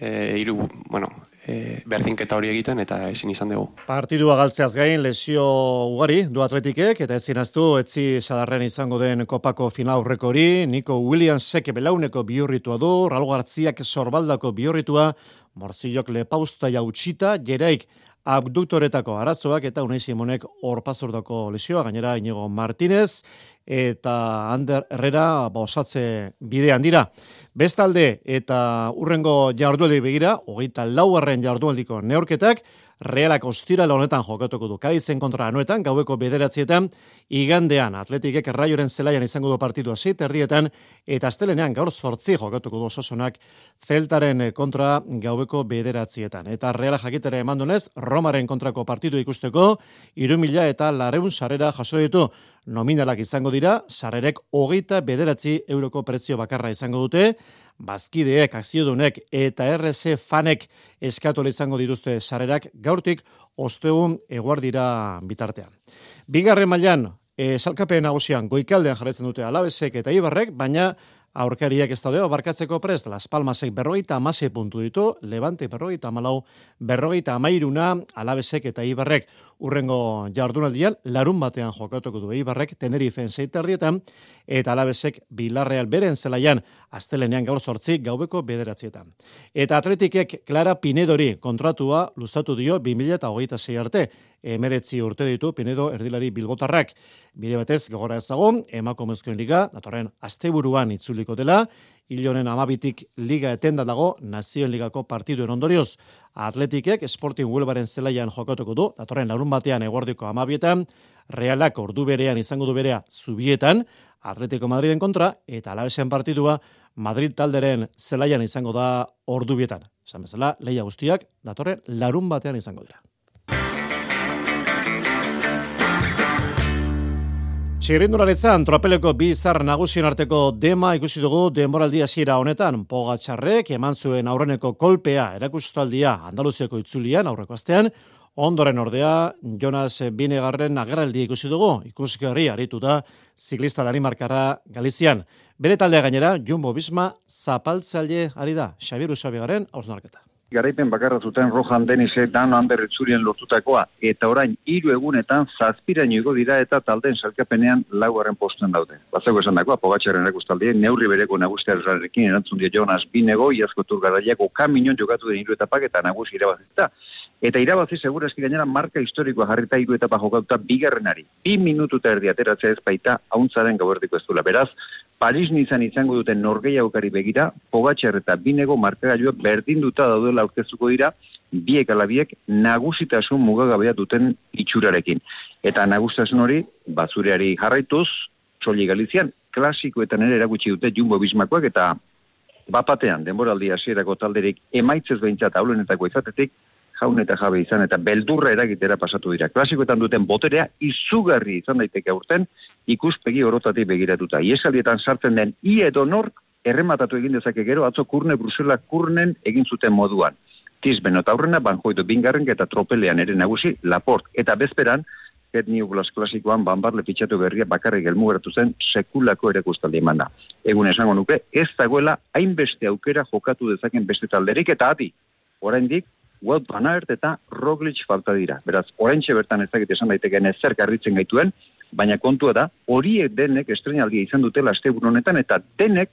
e, iru, bueno, e, berdinketa hori egiten, eta ezin izan dugu. Partidua galtzeaz gain, lesio ugari, du atletikek, eta ezin aztu, etzi sadarren izango den kopako final aurreko hori, Nico Williamsek belauneko biurritua du, Ralgo Gartziak sorbaldako biurritua, Morzillok lepausta jautxita, jeraik abduktoretako arazoak eta Unai Simonek orpazordako lesioa, gainera Inigo Martinez, eta Ander Herrera ba, osatze bidean dira. Bestalde eta urrengo jardualdi begira, hogeita lauarren jardualdiko neorketak, realak ostirala honetan jokatuko du. Kaizen kontra anuetan, gaueko bederatzietan, igandean atletikek erraioren zelaian izango du partidu hasi erdietan, eta astelenean gaur sortzi jokatuko du ososonak zeltaren kontra gaueko bederatzietan. Eta reala jakitera eman dunez, Romaren kontrako partidu ikusteko, irumila eta lareun sarera jaso ditu nominalak izango dira, sarerek hogeita bederatzi euroko prezio bakarra izango dute, bazkideek, akziodunek eta RS fanek eskatola izango dituzte sarerak gaurtik ostegun eguardira bitartean. Bigarren mailan, e, salkapen nagusian goikaldean jarretzen dute alabesek eta ibarrek, baina aurkariak ez daude, barkatzeko prest, Las Palmasek berrogeita amase puntu ditu, Levante berrogeita amalau, berrogeita amairuna, alabesek eta ibarrek urrengo jardunaldian, larun batean jokatuko du Eibarrek Tenerifen zeitardietan, eta alabesek Bilarreal beren zelaian, astelenean gaur sortzi gaubeko bederatzietan. Eta atletikek Clara Pinedori kontratua luzatu dio 2008 arte, emeretzi urte ditu Pinedo erdilari bilbotarrak. Bide batez, gogora ezagon, emako mezkoen liga, datorren asteburuan itzuliko dela, Ilonen amabitik liga etenda dago, nazioen ligako partiduen ondorioz. Atletikek Sporting Huelbaren zelaian jokatuko du, datorren larun batean eguardiko amabietan, realak ordu berean izango du berea zubietan, Atletico Madriden kontra, eta alabesen partidua Madrid talderen zelaian izango da ordu bietan. Esan bezala, leia guztiak, datorren larun batean izango dira. Txirrindularetzan, tropeleko bi zar nagusien arteko dema ikusi dugu denboraldia hasiera honetan. Pogatxarrek eman zuen aurreneko kolpea erakustaldia Andaluziako itzulian aurreko astean, ondoren ordea Jonas Binegarren agerraldi ikusi dugu, ikuski hori aritu da ziklista Danimarkara Galizian. Bere taldea gainera, Jumbo Bisma zapaltzaile ari da, Xabier Usabigaren hausnarketa garaipen bakarra zuten Rohan Denise Dan Ander Etzurien lortutakoa, eta orain hiru egunetan zazpiraino igo dira eta taldeen salkapenean laugarren posten daude. Batzeko esan dagoa, pogatxaren erakustaldien, neurri bereko nagustiarekin erantzun dio Jonas Binego, iazko turgaraiako kaminon jokatu den hiru etapak eta nagusi irabazita. Eta irabazi segurazki gainera marka historikoa jarrita hiru etapa jokatuta bigarrenari. Bi minututa erdi ateratzea ez baita hauntzaren gauerdiko ez dula. Beraz, Paris nizan izango duten norgeiaukari begira, Pogatxar eta Binego markagailuak berdinduta daudela aurkezuko dira, biek alabiek nagusitasun mugagabea duten itxurarekin. Eta nagusitasun hori, bazureari jarraituz, txoli galizian, klasikoetan ere erakutsi dute jumbo bismakoak eta bapatean, denboraldi hasierako talderik emaitzez behintzat aulenetako izatetik, jaun eta jabe izan eta beldurra eragitera pasatu dira. Klasikoetan duten boterea izugarri izan daiteke aurten ikuspegi orotatik begiratuta. Iesaldietan sartzen den i edo nork errematatu egin dezake gero atzo kurne Brusela kurnen egin zuten moduan. Tizben eta aurrena banjoitu bingarren eta tropelean ere nagusi Laport eta bezperan Et New Glass klasikoan banbarle pitxatu berria bakarrik gelmugeratu zen sekulako ere guztaldi eman da. Egun esango nuke, ez dagoela hainbeste aukera jokatu dezaken beste talderik eta adi, oraindik Wout Van Aert eta Roglic falta dira. Beraz, oraintxe bertan ez dakit esan daiteken ezer garritzen gaituen, baina kontua da, horiek denek estrenaldia izan dutela asteburu honetan eta denek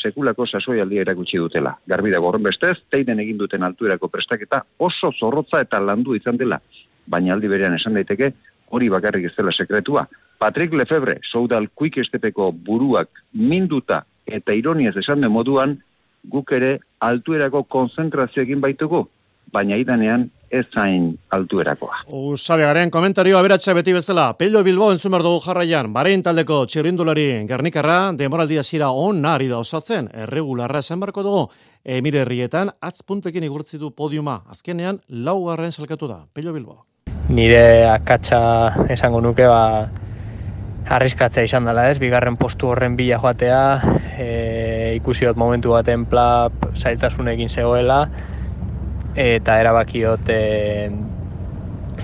sekulako sasoialdia erakutsi dutela. Garbi da gorren bestez, teiden egin duten altuerako prestaketa oso zorrotza eta landu izan dela. Baina aldi berean esan daiteke, hori bakarrik ez dela sekretua. Patrick Lefebvre, soudal quick estepeko buruak minduta eta ironiaz esan de moduan, guk ere altuerako konzentrazio egin baitugu, baina idanean ez zain altuerakoa. Usabe garen komentario aberatsa beti bezala, Pello Bilbo entzumer dugu jarraian, barein taldeko txirrindulari gernikarra, demoraldia zira on nari da osatzen, erregularra esan barko dugu, emire herrietan, atzpuntekin igurtzi du podiuma, azkenean, laugarren salkatu da, Pello Bilbo. Nire akatsa esango nuke, ba, arriskatzea izan dela ez, bigarren postu horren bila joatea, e, ikusi dut momentu baten plap zailtasunekin zegoela, eta erabaki dut e,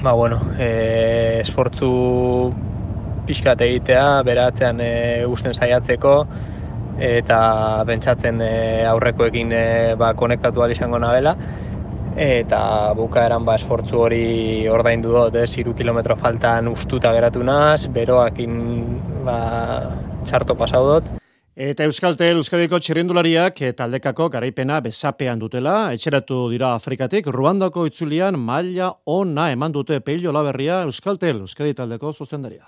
ba, bueno, e, esfortzu pixkat egitea, beratzean e, usten saiatzeko, eta bentsatzen e, aurrekoekin e, ba, konektatu izango nabela eta bukaeran ba esfortzu hori ordaindu dut, ez, eh? 3 kilometro faltan ustuta geratu naz, beroakin ba txarto pasau dut. Eta Euskaltel Euskadiko txirrindulariak taldekako garaipena besapean dutela, etxeratu dira Afrikatik, Ruandako itzulian maila ona eman dute peilo laberria Euskaltel Euskadi taldeko zuzendaria.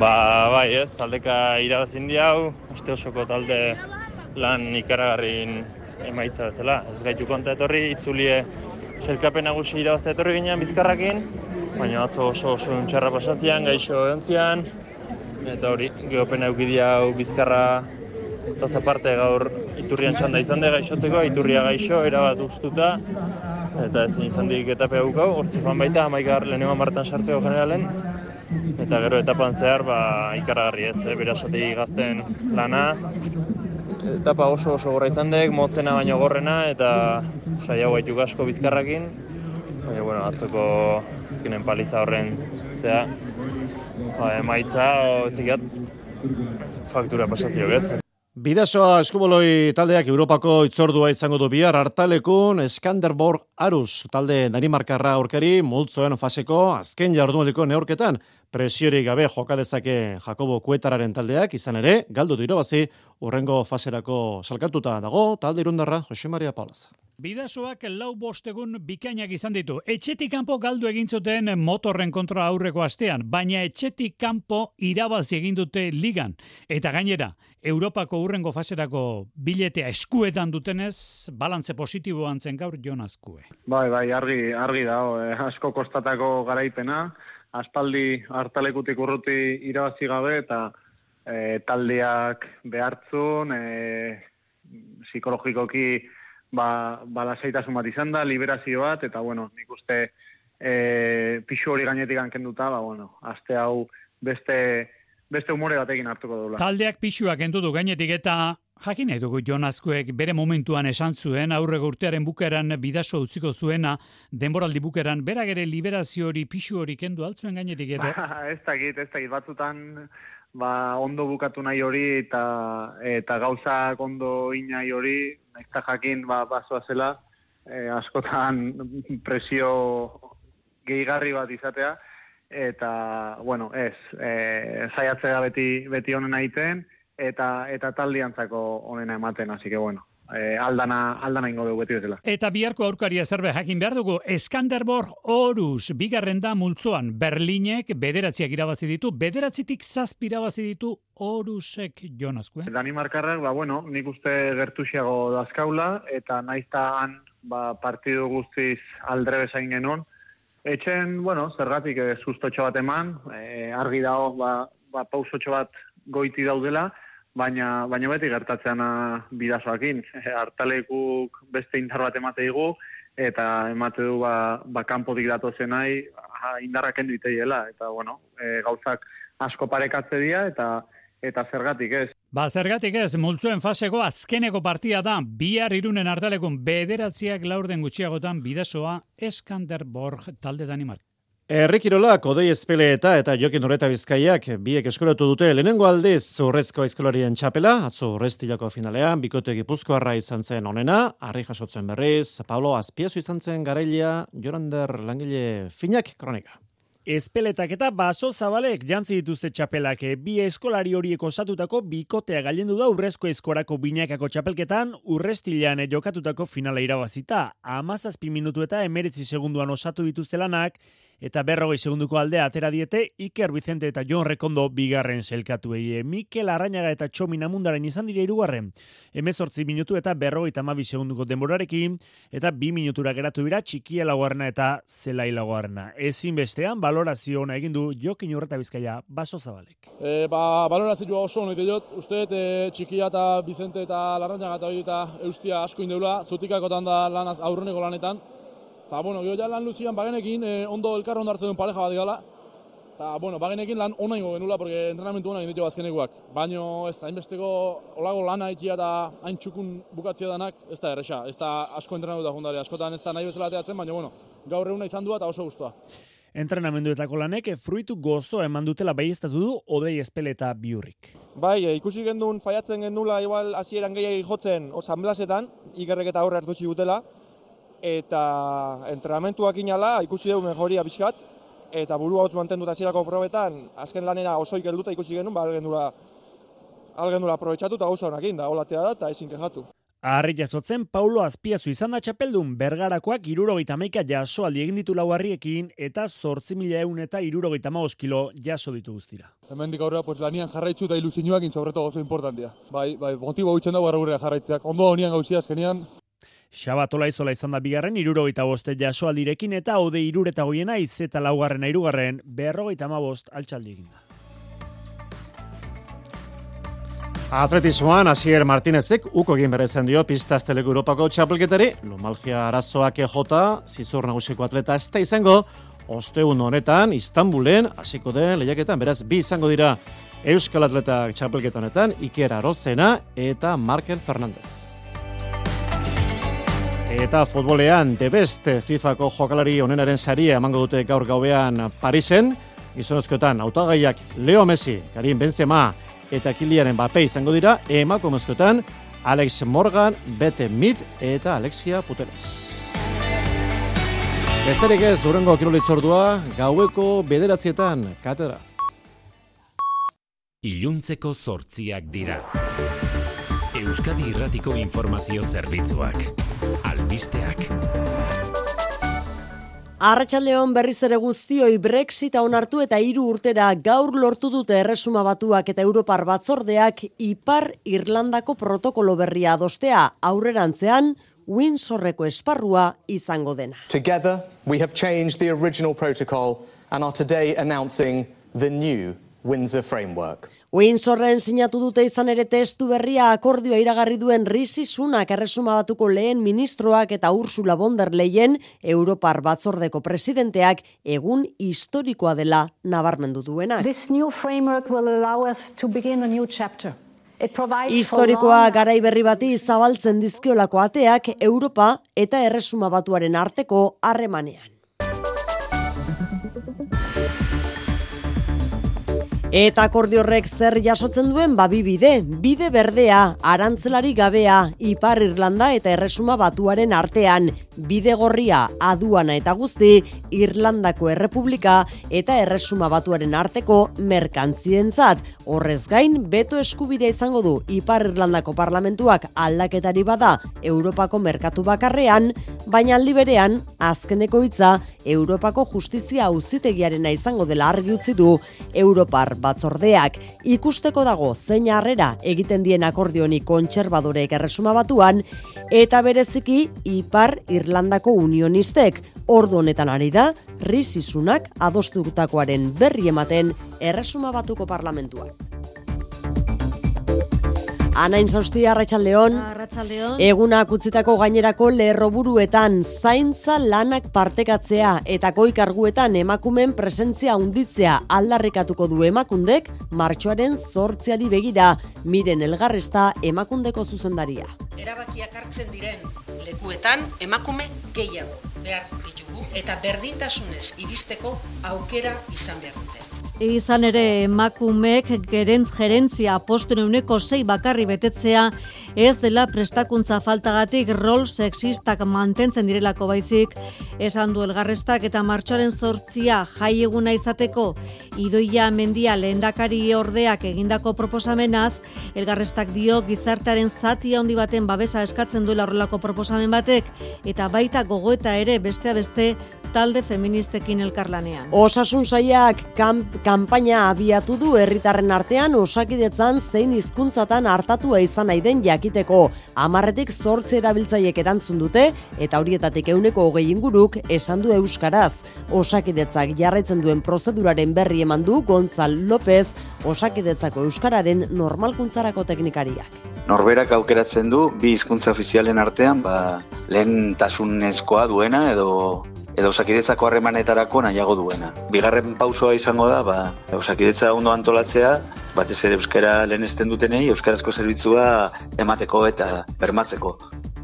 Ba, bai, ez, taldeka irabazin hau, uste osoko talde lan ikaragarrin emaitza bezala. Ez gaitu konta etorri, itzulie Selkapen nagusi irabazte etorri ginean bizkarrakin, baina atzo oso oso untxarra pasazian, gaixo egontzian, eta hori, geopen eukidia hau bizkarra eta zaparte gaur iturrian txanda izan da gaixotzeko, iturria gaixo, erabat ustuta, eta ezin izan dik etape hau hortzi fan baita, amaikar lehenengo martan sartzeko generalen, eta gero etapan zehar, ba, ikaragarri ez, eh, berasati gazten lana, etapa oso oso gorra izan dek, motzena baino gorrena, eta saia gaitu asko bizkarrakin. Baina, bueno, atzoko azkenen paliza horren zea, ba, emaitza, txikiat, faktura pasazio, ez? Bidasoa eskuboloi taldeak Europako itzordua izango du bihar. Hartalekun Skanderborg Arus talde Danimarkarra aurkari multzoen faseko azken jarduneliko neorketan presiori gabe joka dezake Jakobo Kuetararen taldeak izan ere galdu du irabazi urrengo faserako salkatuta dago talde irundarra Jose Maria Palaza. Bidasoak lau bostegun bikainak izan ditu. Etxetik kanpo galdu egin zuten motorren kontra aurreko astean, baina etxetik kanpo irabazi egin dute ligan. Eta gainera, Europako urrengo faserako biletea eskuetan dutenez, balantze positiboan zen gaur Jon Azkue. Bai, bai, argi, argi da, eh, asko kostatako garaipena, aspaldi hartalekutik urruti irabazi gabe eta eh, taldeak behartzun, eh, psikologikoki ba, ba lasaitasun bat izan da, liberazio bat, eta bueno, nik uste e, pixu hori gainetik kenduta, ba bueno, aste hau beste, beste umore batekin hartuko dula. Taldeak pixuak entutu gainetik eta jakin nahi dugu Jonazkoek bere momentuan esan zuen, aurre urtearen bukeran bidaso utziko zuena, denboraldi bukeran, berak ere liberazio hori pixu hori kendu altzuen gainetik edo? Ba, ez dakit, ez dakit, batzutan ba, ondo bukatu nahi hori eta eta gauzak ondo inai hori, naizta jakin ba, bazoa zela, e, askotan presio gehigarri bat izatea, eta, bueno, ez, e, zaiatzea beti, beti honen egiten, eta, eta taldiantzako honena ematen, hasi que, bueno, e, aldana, aldana ingo dugu beti bezala. Eta biharko aurkaria zerbe jakin behar dugu, Eskanderborg Horus, bigarren da multzoan, Berlinek bederatziak irabazi ditu, bederatzitik zazpi irabazi ditu Horusek jonazko. Eh? Danimarkarrak, ba, bueno, nik uste gertusiago dazkaula, eta naizta han ba, partidu guztiz aldre bezain genuen. Etxen, bueno, zergatik e, sustotxo bat eman, e, argi dago, ba, ba, pausotxo bat goiti daudela, baina baina beti gertatzeana bidasoakin hartalekuk beste indar bat emate digu eta emate du ba ba kanpotik dato zenai indarra kendu iteiela eta bueno e, gauzak asko parekatze dira eta eta zergatik ez. Ba, zergatik ez, multzuen faseko azkeneko partia da, bihar irunen hartalekun bederatziak laurden gutxiagotan bidasoa Eskanderborg talde Danimark. Errikirola, kodei espele eta jokin horreta bizkaiak biek eskolatu dute lehenengo aldiz urrezko eskolarien txapela, atzo urreztilako finalean, bikote gipuzkoarra izan zen onena, harri jasotzen berriz, Pablo Azpiazu izan zen garailea, Jorander Langile Finak kronika. Espeletak eta baso zabalek jantzi dituzte txapelak bi eskolari horiek osatutako bikotea gailendu da urrezko eskorako binakako txapelketan urrestilean jokatutako finala irabazita. Amazazpi minutu eta emeretzi segunduan osatu dituzte lanak eta berrogei segunduko aldea atera diete Iker Vicente eta Jon Rekondo bigarren zelkatu egie. Mikel Arrañaga eta Txomin Amundaren izan dira irugarren. Hemezortzi minutu eta berrogei tamabi segunduko denborarekin eta bi minutura geratu bira txikia laguarna eta zelai. Ezin bestean, balorazio ona egin du Jokin Horreta Bizkaia baso zabalek. E, ba, balorazioa oso honeite jot, uste e, txikia eta Vicente eta Larrañaga eta eta eustia asko indeula, zutikakotan da lanaz aurreneko lanetan, Eta, bueno, gero ja lan luzian bagenekin eh, ondo elkar ondo hartzen duen pareja bat gala. Eta, bueno, bagenekin lan ona ingo genula, porque entrenamentu ona inditu azkenekoak. Baina ez, hainbesteko olago lana ikia eta hain txukun bukatzea danak, ez da erresa. Ez da asko entrenatu da jundari, askotan ez da nahi bezala teatzen, baina, bueno, gaur eguna izan du eta oso guztua. Entrenamenduetako lanek fruitu gozo eman dutela baiestatu du odei espele eta biurrik. Bai, ikusi gendun faiatzen gendula igual hasieran gehiagik jotzen osan blasetan, ikerrek eta aurre hartu dutela, eta entrenamentuak inala ikusi dugu mejoria bizkat, eta burua hotz mantendu eta zirako probetan, azken lanera osoik helduta ikusi genuen, ba, algendula, algendula aprobetsatu eta gauza honak da, olatea da, eta ezin kejatu. Arri jasotzen, Paulo Azpiazu izan da txapeldun, bergarakoak irurogeita meika jaso aldi egin ditu lauarriekin, eta zortzi mila eun eta irurogeita maoz kilo jaso ditu guztira. Hemen dik aurrera, pues, lanian jarraitzu eta ilusinuak intzobreto oso importantia. Bai, bai, motibo hau da barra jarraitzeak. Ondo honian gauzia azkenian, Xabatola izola izan da bigarren, irurogeita boste jasoaldirekin eta ode irureta goiena iz eta laugarren irugarren berrogeita ma bost altxaldi egin da. Atletismoan, Asier Martinezek uko egin berezen dio pistaz teleko Europako txapelketari, Lomalgia arazoak ejota, zizur nagusiko atleta ez da izango, osteun honetan, Istanbulen, hasiko den lehiaketan, beraz, bi izango dira Euskal Atleta txapelketanetan, Iker Arozena eta Markel Fernandez. Eta futbolean, The Best FIFAko jokalari onenaren saria emango dute gaur gauean Parisen. Gizonezkoetan, autagaiak Leo Messi, Karim Benzema eta Kilian Mbappe izango dira. Emakumezkoetan, Alex Morgan, Bete Mid eta Alexia Puteles. Besterik ez, urrengo kirolitzordua, gaueko bederatzietan, katedra. Iluntzeko zortziak dira. Euskadi Irratiko Informazio Zerbitzuak albisteak. Arratxaldeon berriz ere guztioi Brexita onartu eta hiru urtera gaur lortu dute erresuma batuak eta Europar batzordeak Ipar Irlandako protokolo berria adostea aurrerantzean Windsorreko esparrua izango dena. Together we have changed the original protocol and are today announcing the new Windsor Framework. Windsorren sinatu dute izan ere testu berria akordioa iragarri duen Rishi Sunak erresuma batuko lehen ministroak eta Ursula von der Leyen Europar batzordeko presidenteak egun historikoa dela nabarmendu duena. This new framework will allow us to begin a new chapter. Historikoa garai berri bati zabaltzen dizkiolako ateak Europa eta erresuma batuaren arteko harremanean. Eta akordio horrek zer jasotzen duen babi bide, bide berdea, arantzelari gabea, Ipar Irlanda eta Erresuma Batuaren artean, bide gorria, aduana eta guzti, Irlandako Errepublika eta Erresuma Batuaren arteko merkantzientzat. Horrez gain, beto eskubidea izango du Ipar Irlandako parlamentuak aldaketari bada Europako merkatu bakarrean, baina aldi berean, azkeneko hitza Europako justizia auzitegiarena izango dela argi utzi du Europar batzordeak ikusteko dago zein harrera egiten dien akordioni kontserbadorek erresuma batuan eta bereziki Ipar Irlandako unionistek ordu honetan ari da risisunak adostutakoaren berri ematen erresuma batuko parlamentuan. Anain zauzti, Arratxaldeon. Arratxaldeon. Egunak utzitako gainerako lerroburuetan zaintza lanak partekatzea eta koikarguetan emakumen presentzia unditzea aldarrikatuko du emakundek martxoaren zortziari begira miren elgarresta emakundeko zuzendaria. Erabakiak hartzen diren lekuetan emakume gehiago behar ditugu eta berdintasunez iristeko aukera izan behar dute. Izan ere emakumeek gerentz gerentzia postuen uneko sei bakarri betetzea ez dela prestakuntza faltagatik rol sexistak mantentzen direlako baizik. Esan du elgarrestak eta martxoaren sortzia jai eguna izateko idoia mendia lehendakari ordeak egindako proposamenaz elgarrestak dio gizartearen zati handi baten babesa eskatzen duela horrelako proposamen batek eta baita gogoeta ere bestea beste talde feministekin elkarlanean. Osasun saiak kamp, kanpaina abiatu du herritarren artean osakidetzan zein hizkuntzatan hartatua izan nahi den jakiteko. Amarretik zortze erabiltzaiek erantzun dute eta horietatik euneko hogei inguruk esan du euskaraz. Osakidetzak jarraitzen duen prozeduraren berri eman du Gonzal López, osakidetzako euskararen normalkuntzarako teknikariak. Norberak aukeratzen du bi hizkuntza ofizialen artean, ba, lehen tasunezkoa duena edo edo osakidetzako harremanetarako nahiago duena. Bigarren pausoa izango da, ba, osakidetza ondo antolatzea, batez ere euskara lehenesten dutenei, euskarazko zerbitzua emateko eta bermatzeko.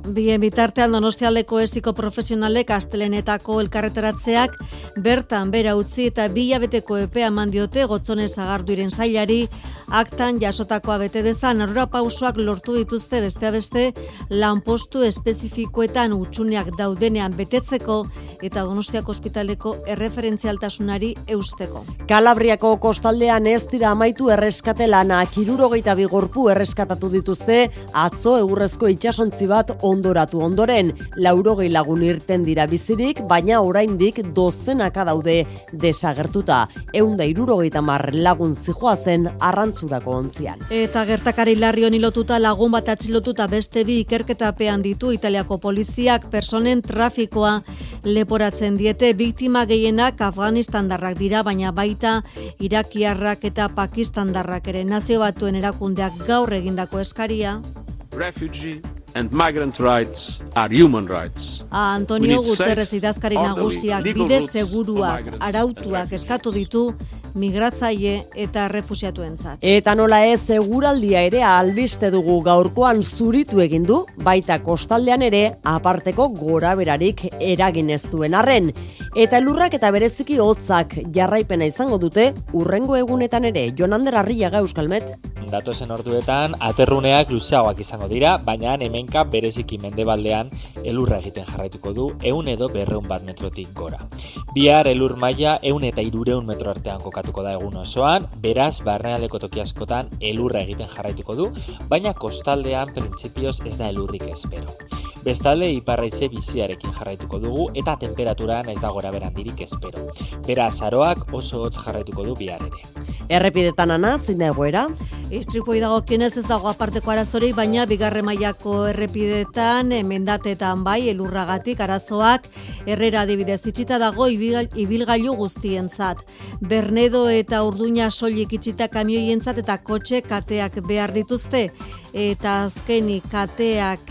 Bien bitartean Donostialdeko esiko profesionalek astelenetako elkarretaratzeak bertan bera utzi eta bilabeteko epea eman diote gotzone sagarduiren sailari. Aktan jasotakoa bete dezan aurra pausoak lortu dituzte beste beste lanpostu espezifikoetan utxuneak daudenean betetzeko eta Donostiako ospitaleko erreferentzialtasunari eusteko. Kalabriako kostaldean ez dira amaitu erreskate lana, kirurogeita bigorpu erreskatatu dituzte, atzo egurrezko itxasontzi bat ondoratu ondoren, laurogei lagun irten dira bizirik, baina oraindik dozenaka daude desagertuta. Eunda irurogeita mar lagun zijoa zen arrantzurako ontzian. Eta gertakari larri honi lotuta lagun bat atxilotuta beste bi ikerketapean ditu Italiako poliziak personen trafikoa leporatzen diete biktima gehienak Afganistandarrak dira, baina baita Irakiarrak eta Pakistandarrak ere nazio batuen erakundeak gaur egindako eskaria. Refugee and migrant rights are human rights. A Antonio Guterres idazkari nagusiak bide seguruak arautuak eskatu ditu migratzaile eta refusiatuentzat. Eta nola ez seguraldia ere albiste dugu gaurkoan zuritu egin du, baita kostaldean ere aparteko gora berarik eragin ez duen arren. Eta elurrak eta bereziki hotzak jarraipena izango dute urrengo egunetan ere Jonander Arriaga Euskalmet. Datozen orduetan aterruneak luzeagoak izango dira, baina hemenka bereziki mendebaldean elurra egiten jarraituko du eun edo berreun bat metrotik gora. Bihar elur maila eun eta irureun metro artean kokatuko da egun osoan, beraz barnealeko toki askotan elurra egiten jarraituko du, baina kostaldean printzipioz ez da elurrik espero. Bestalde iparraize biziarekin jarraituko dugu eta temperaturan ez da gora berandirik espero. Beraz, aroak oso hotz jarraituko du bihar ere. Errepidetan ana, zein egoera? Istripoi dago kienez ez dago aparteko arazori, baina bigarre mailako errepidetan, mendatetan bai, elurragatik arazoak, errera adibidez itxita dago ibilgailu guztientzat. Bernedo eta urduña soilik itxita kamioientzat eta kotxe kateak behar dituzte, eta azkenik kateak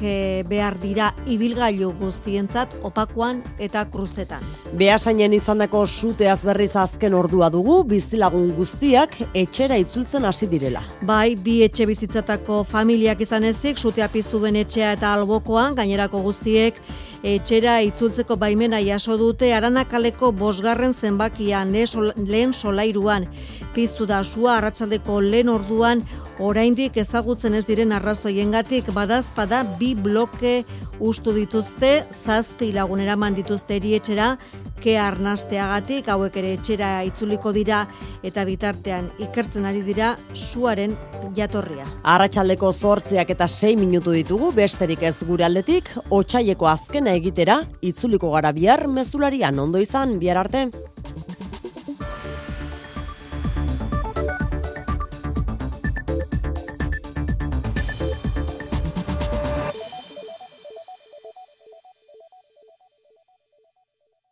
behar dira ibilgailu guztientzat opakuan eta kruzetan. Beasainen izandako suteaz berriz azken ordua dugu, bizilagun guztiak etxera itzultzen hasi direla. Bai, bi etxe bizitzatako familiak izan ezik, sutea piztu den etxea eta albokoan, gainerako guztiek, etxera itzultzeko baimena jaso dute aranakaleko bosgarren zenbakian lehen solairuan. Piztu da sua arratsaldeko lehen orduan oraindik ezagutzen ez diren arrazoiengatik badazpada bi bloke ustu dituzte, zazpi lagunera mandituzte erietxera, ke arnasteagatik hauek ere etxera itzuliko dira eta bitartean ikertzen ari dira suaren jatorria. Arratsaldeko zortzeak eta 6 minutu ditugu besterik ez gure aldetik, otsaileko azkena egitera itzuliko gara bihar mezularian ondo izan bihar arte.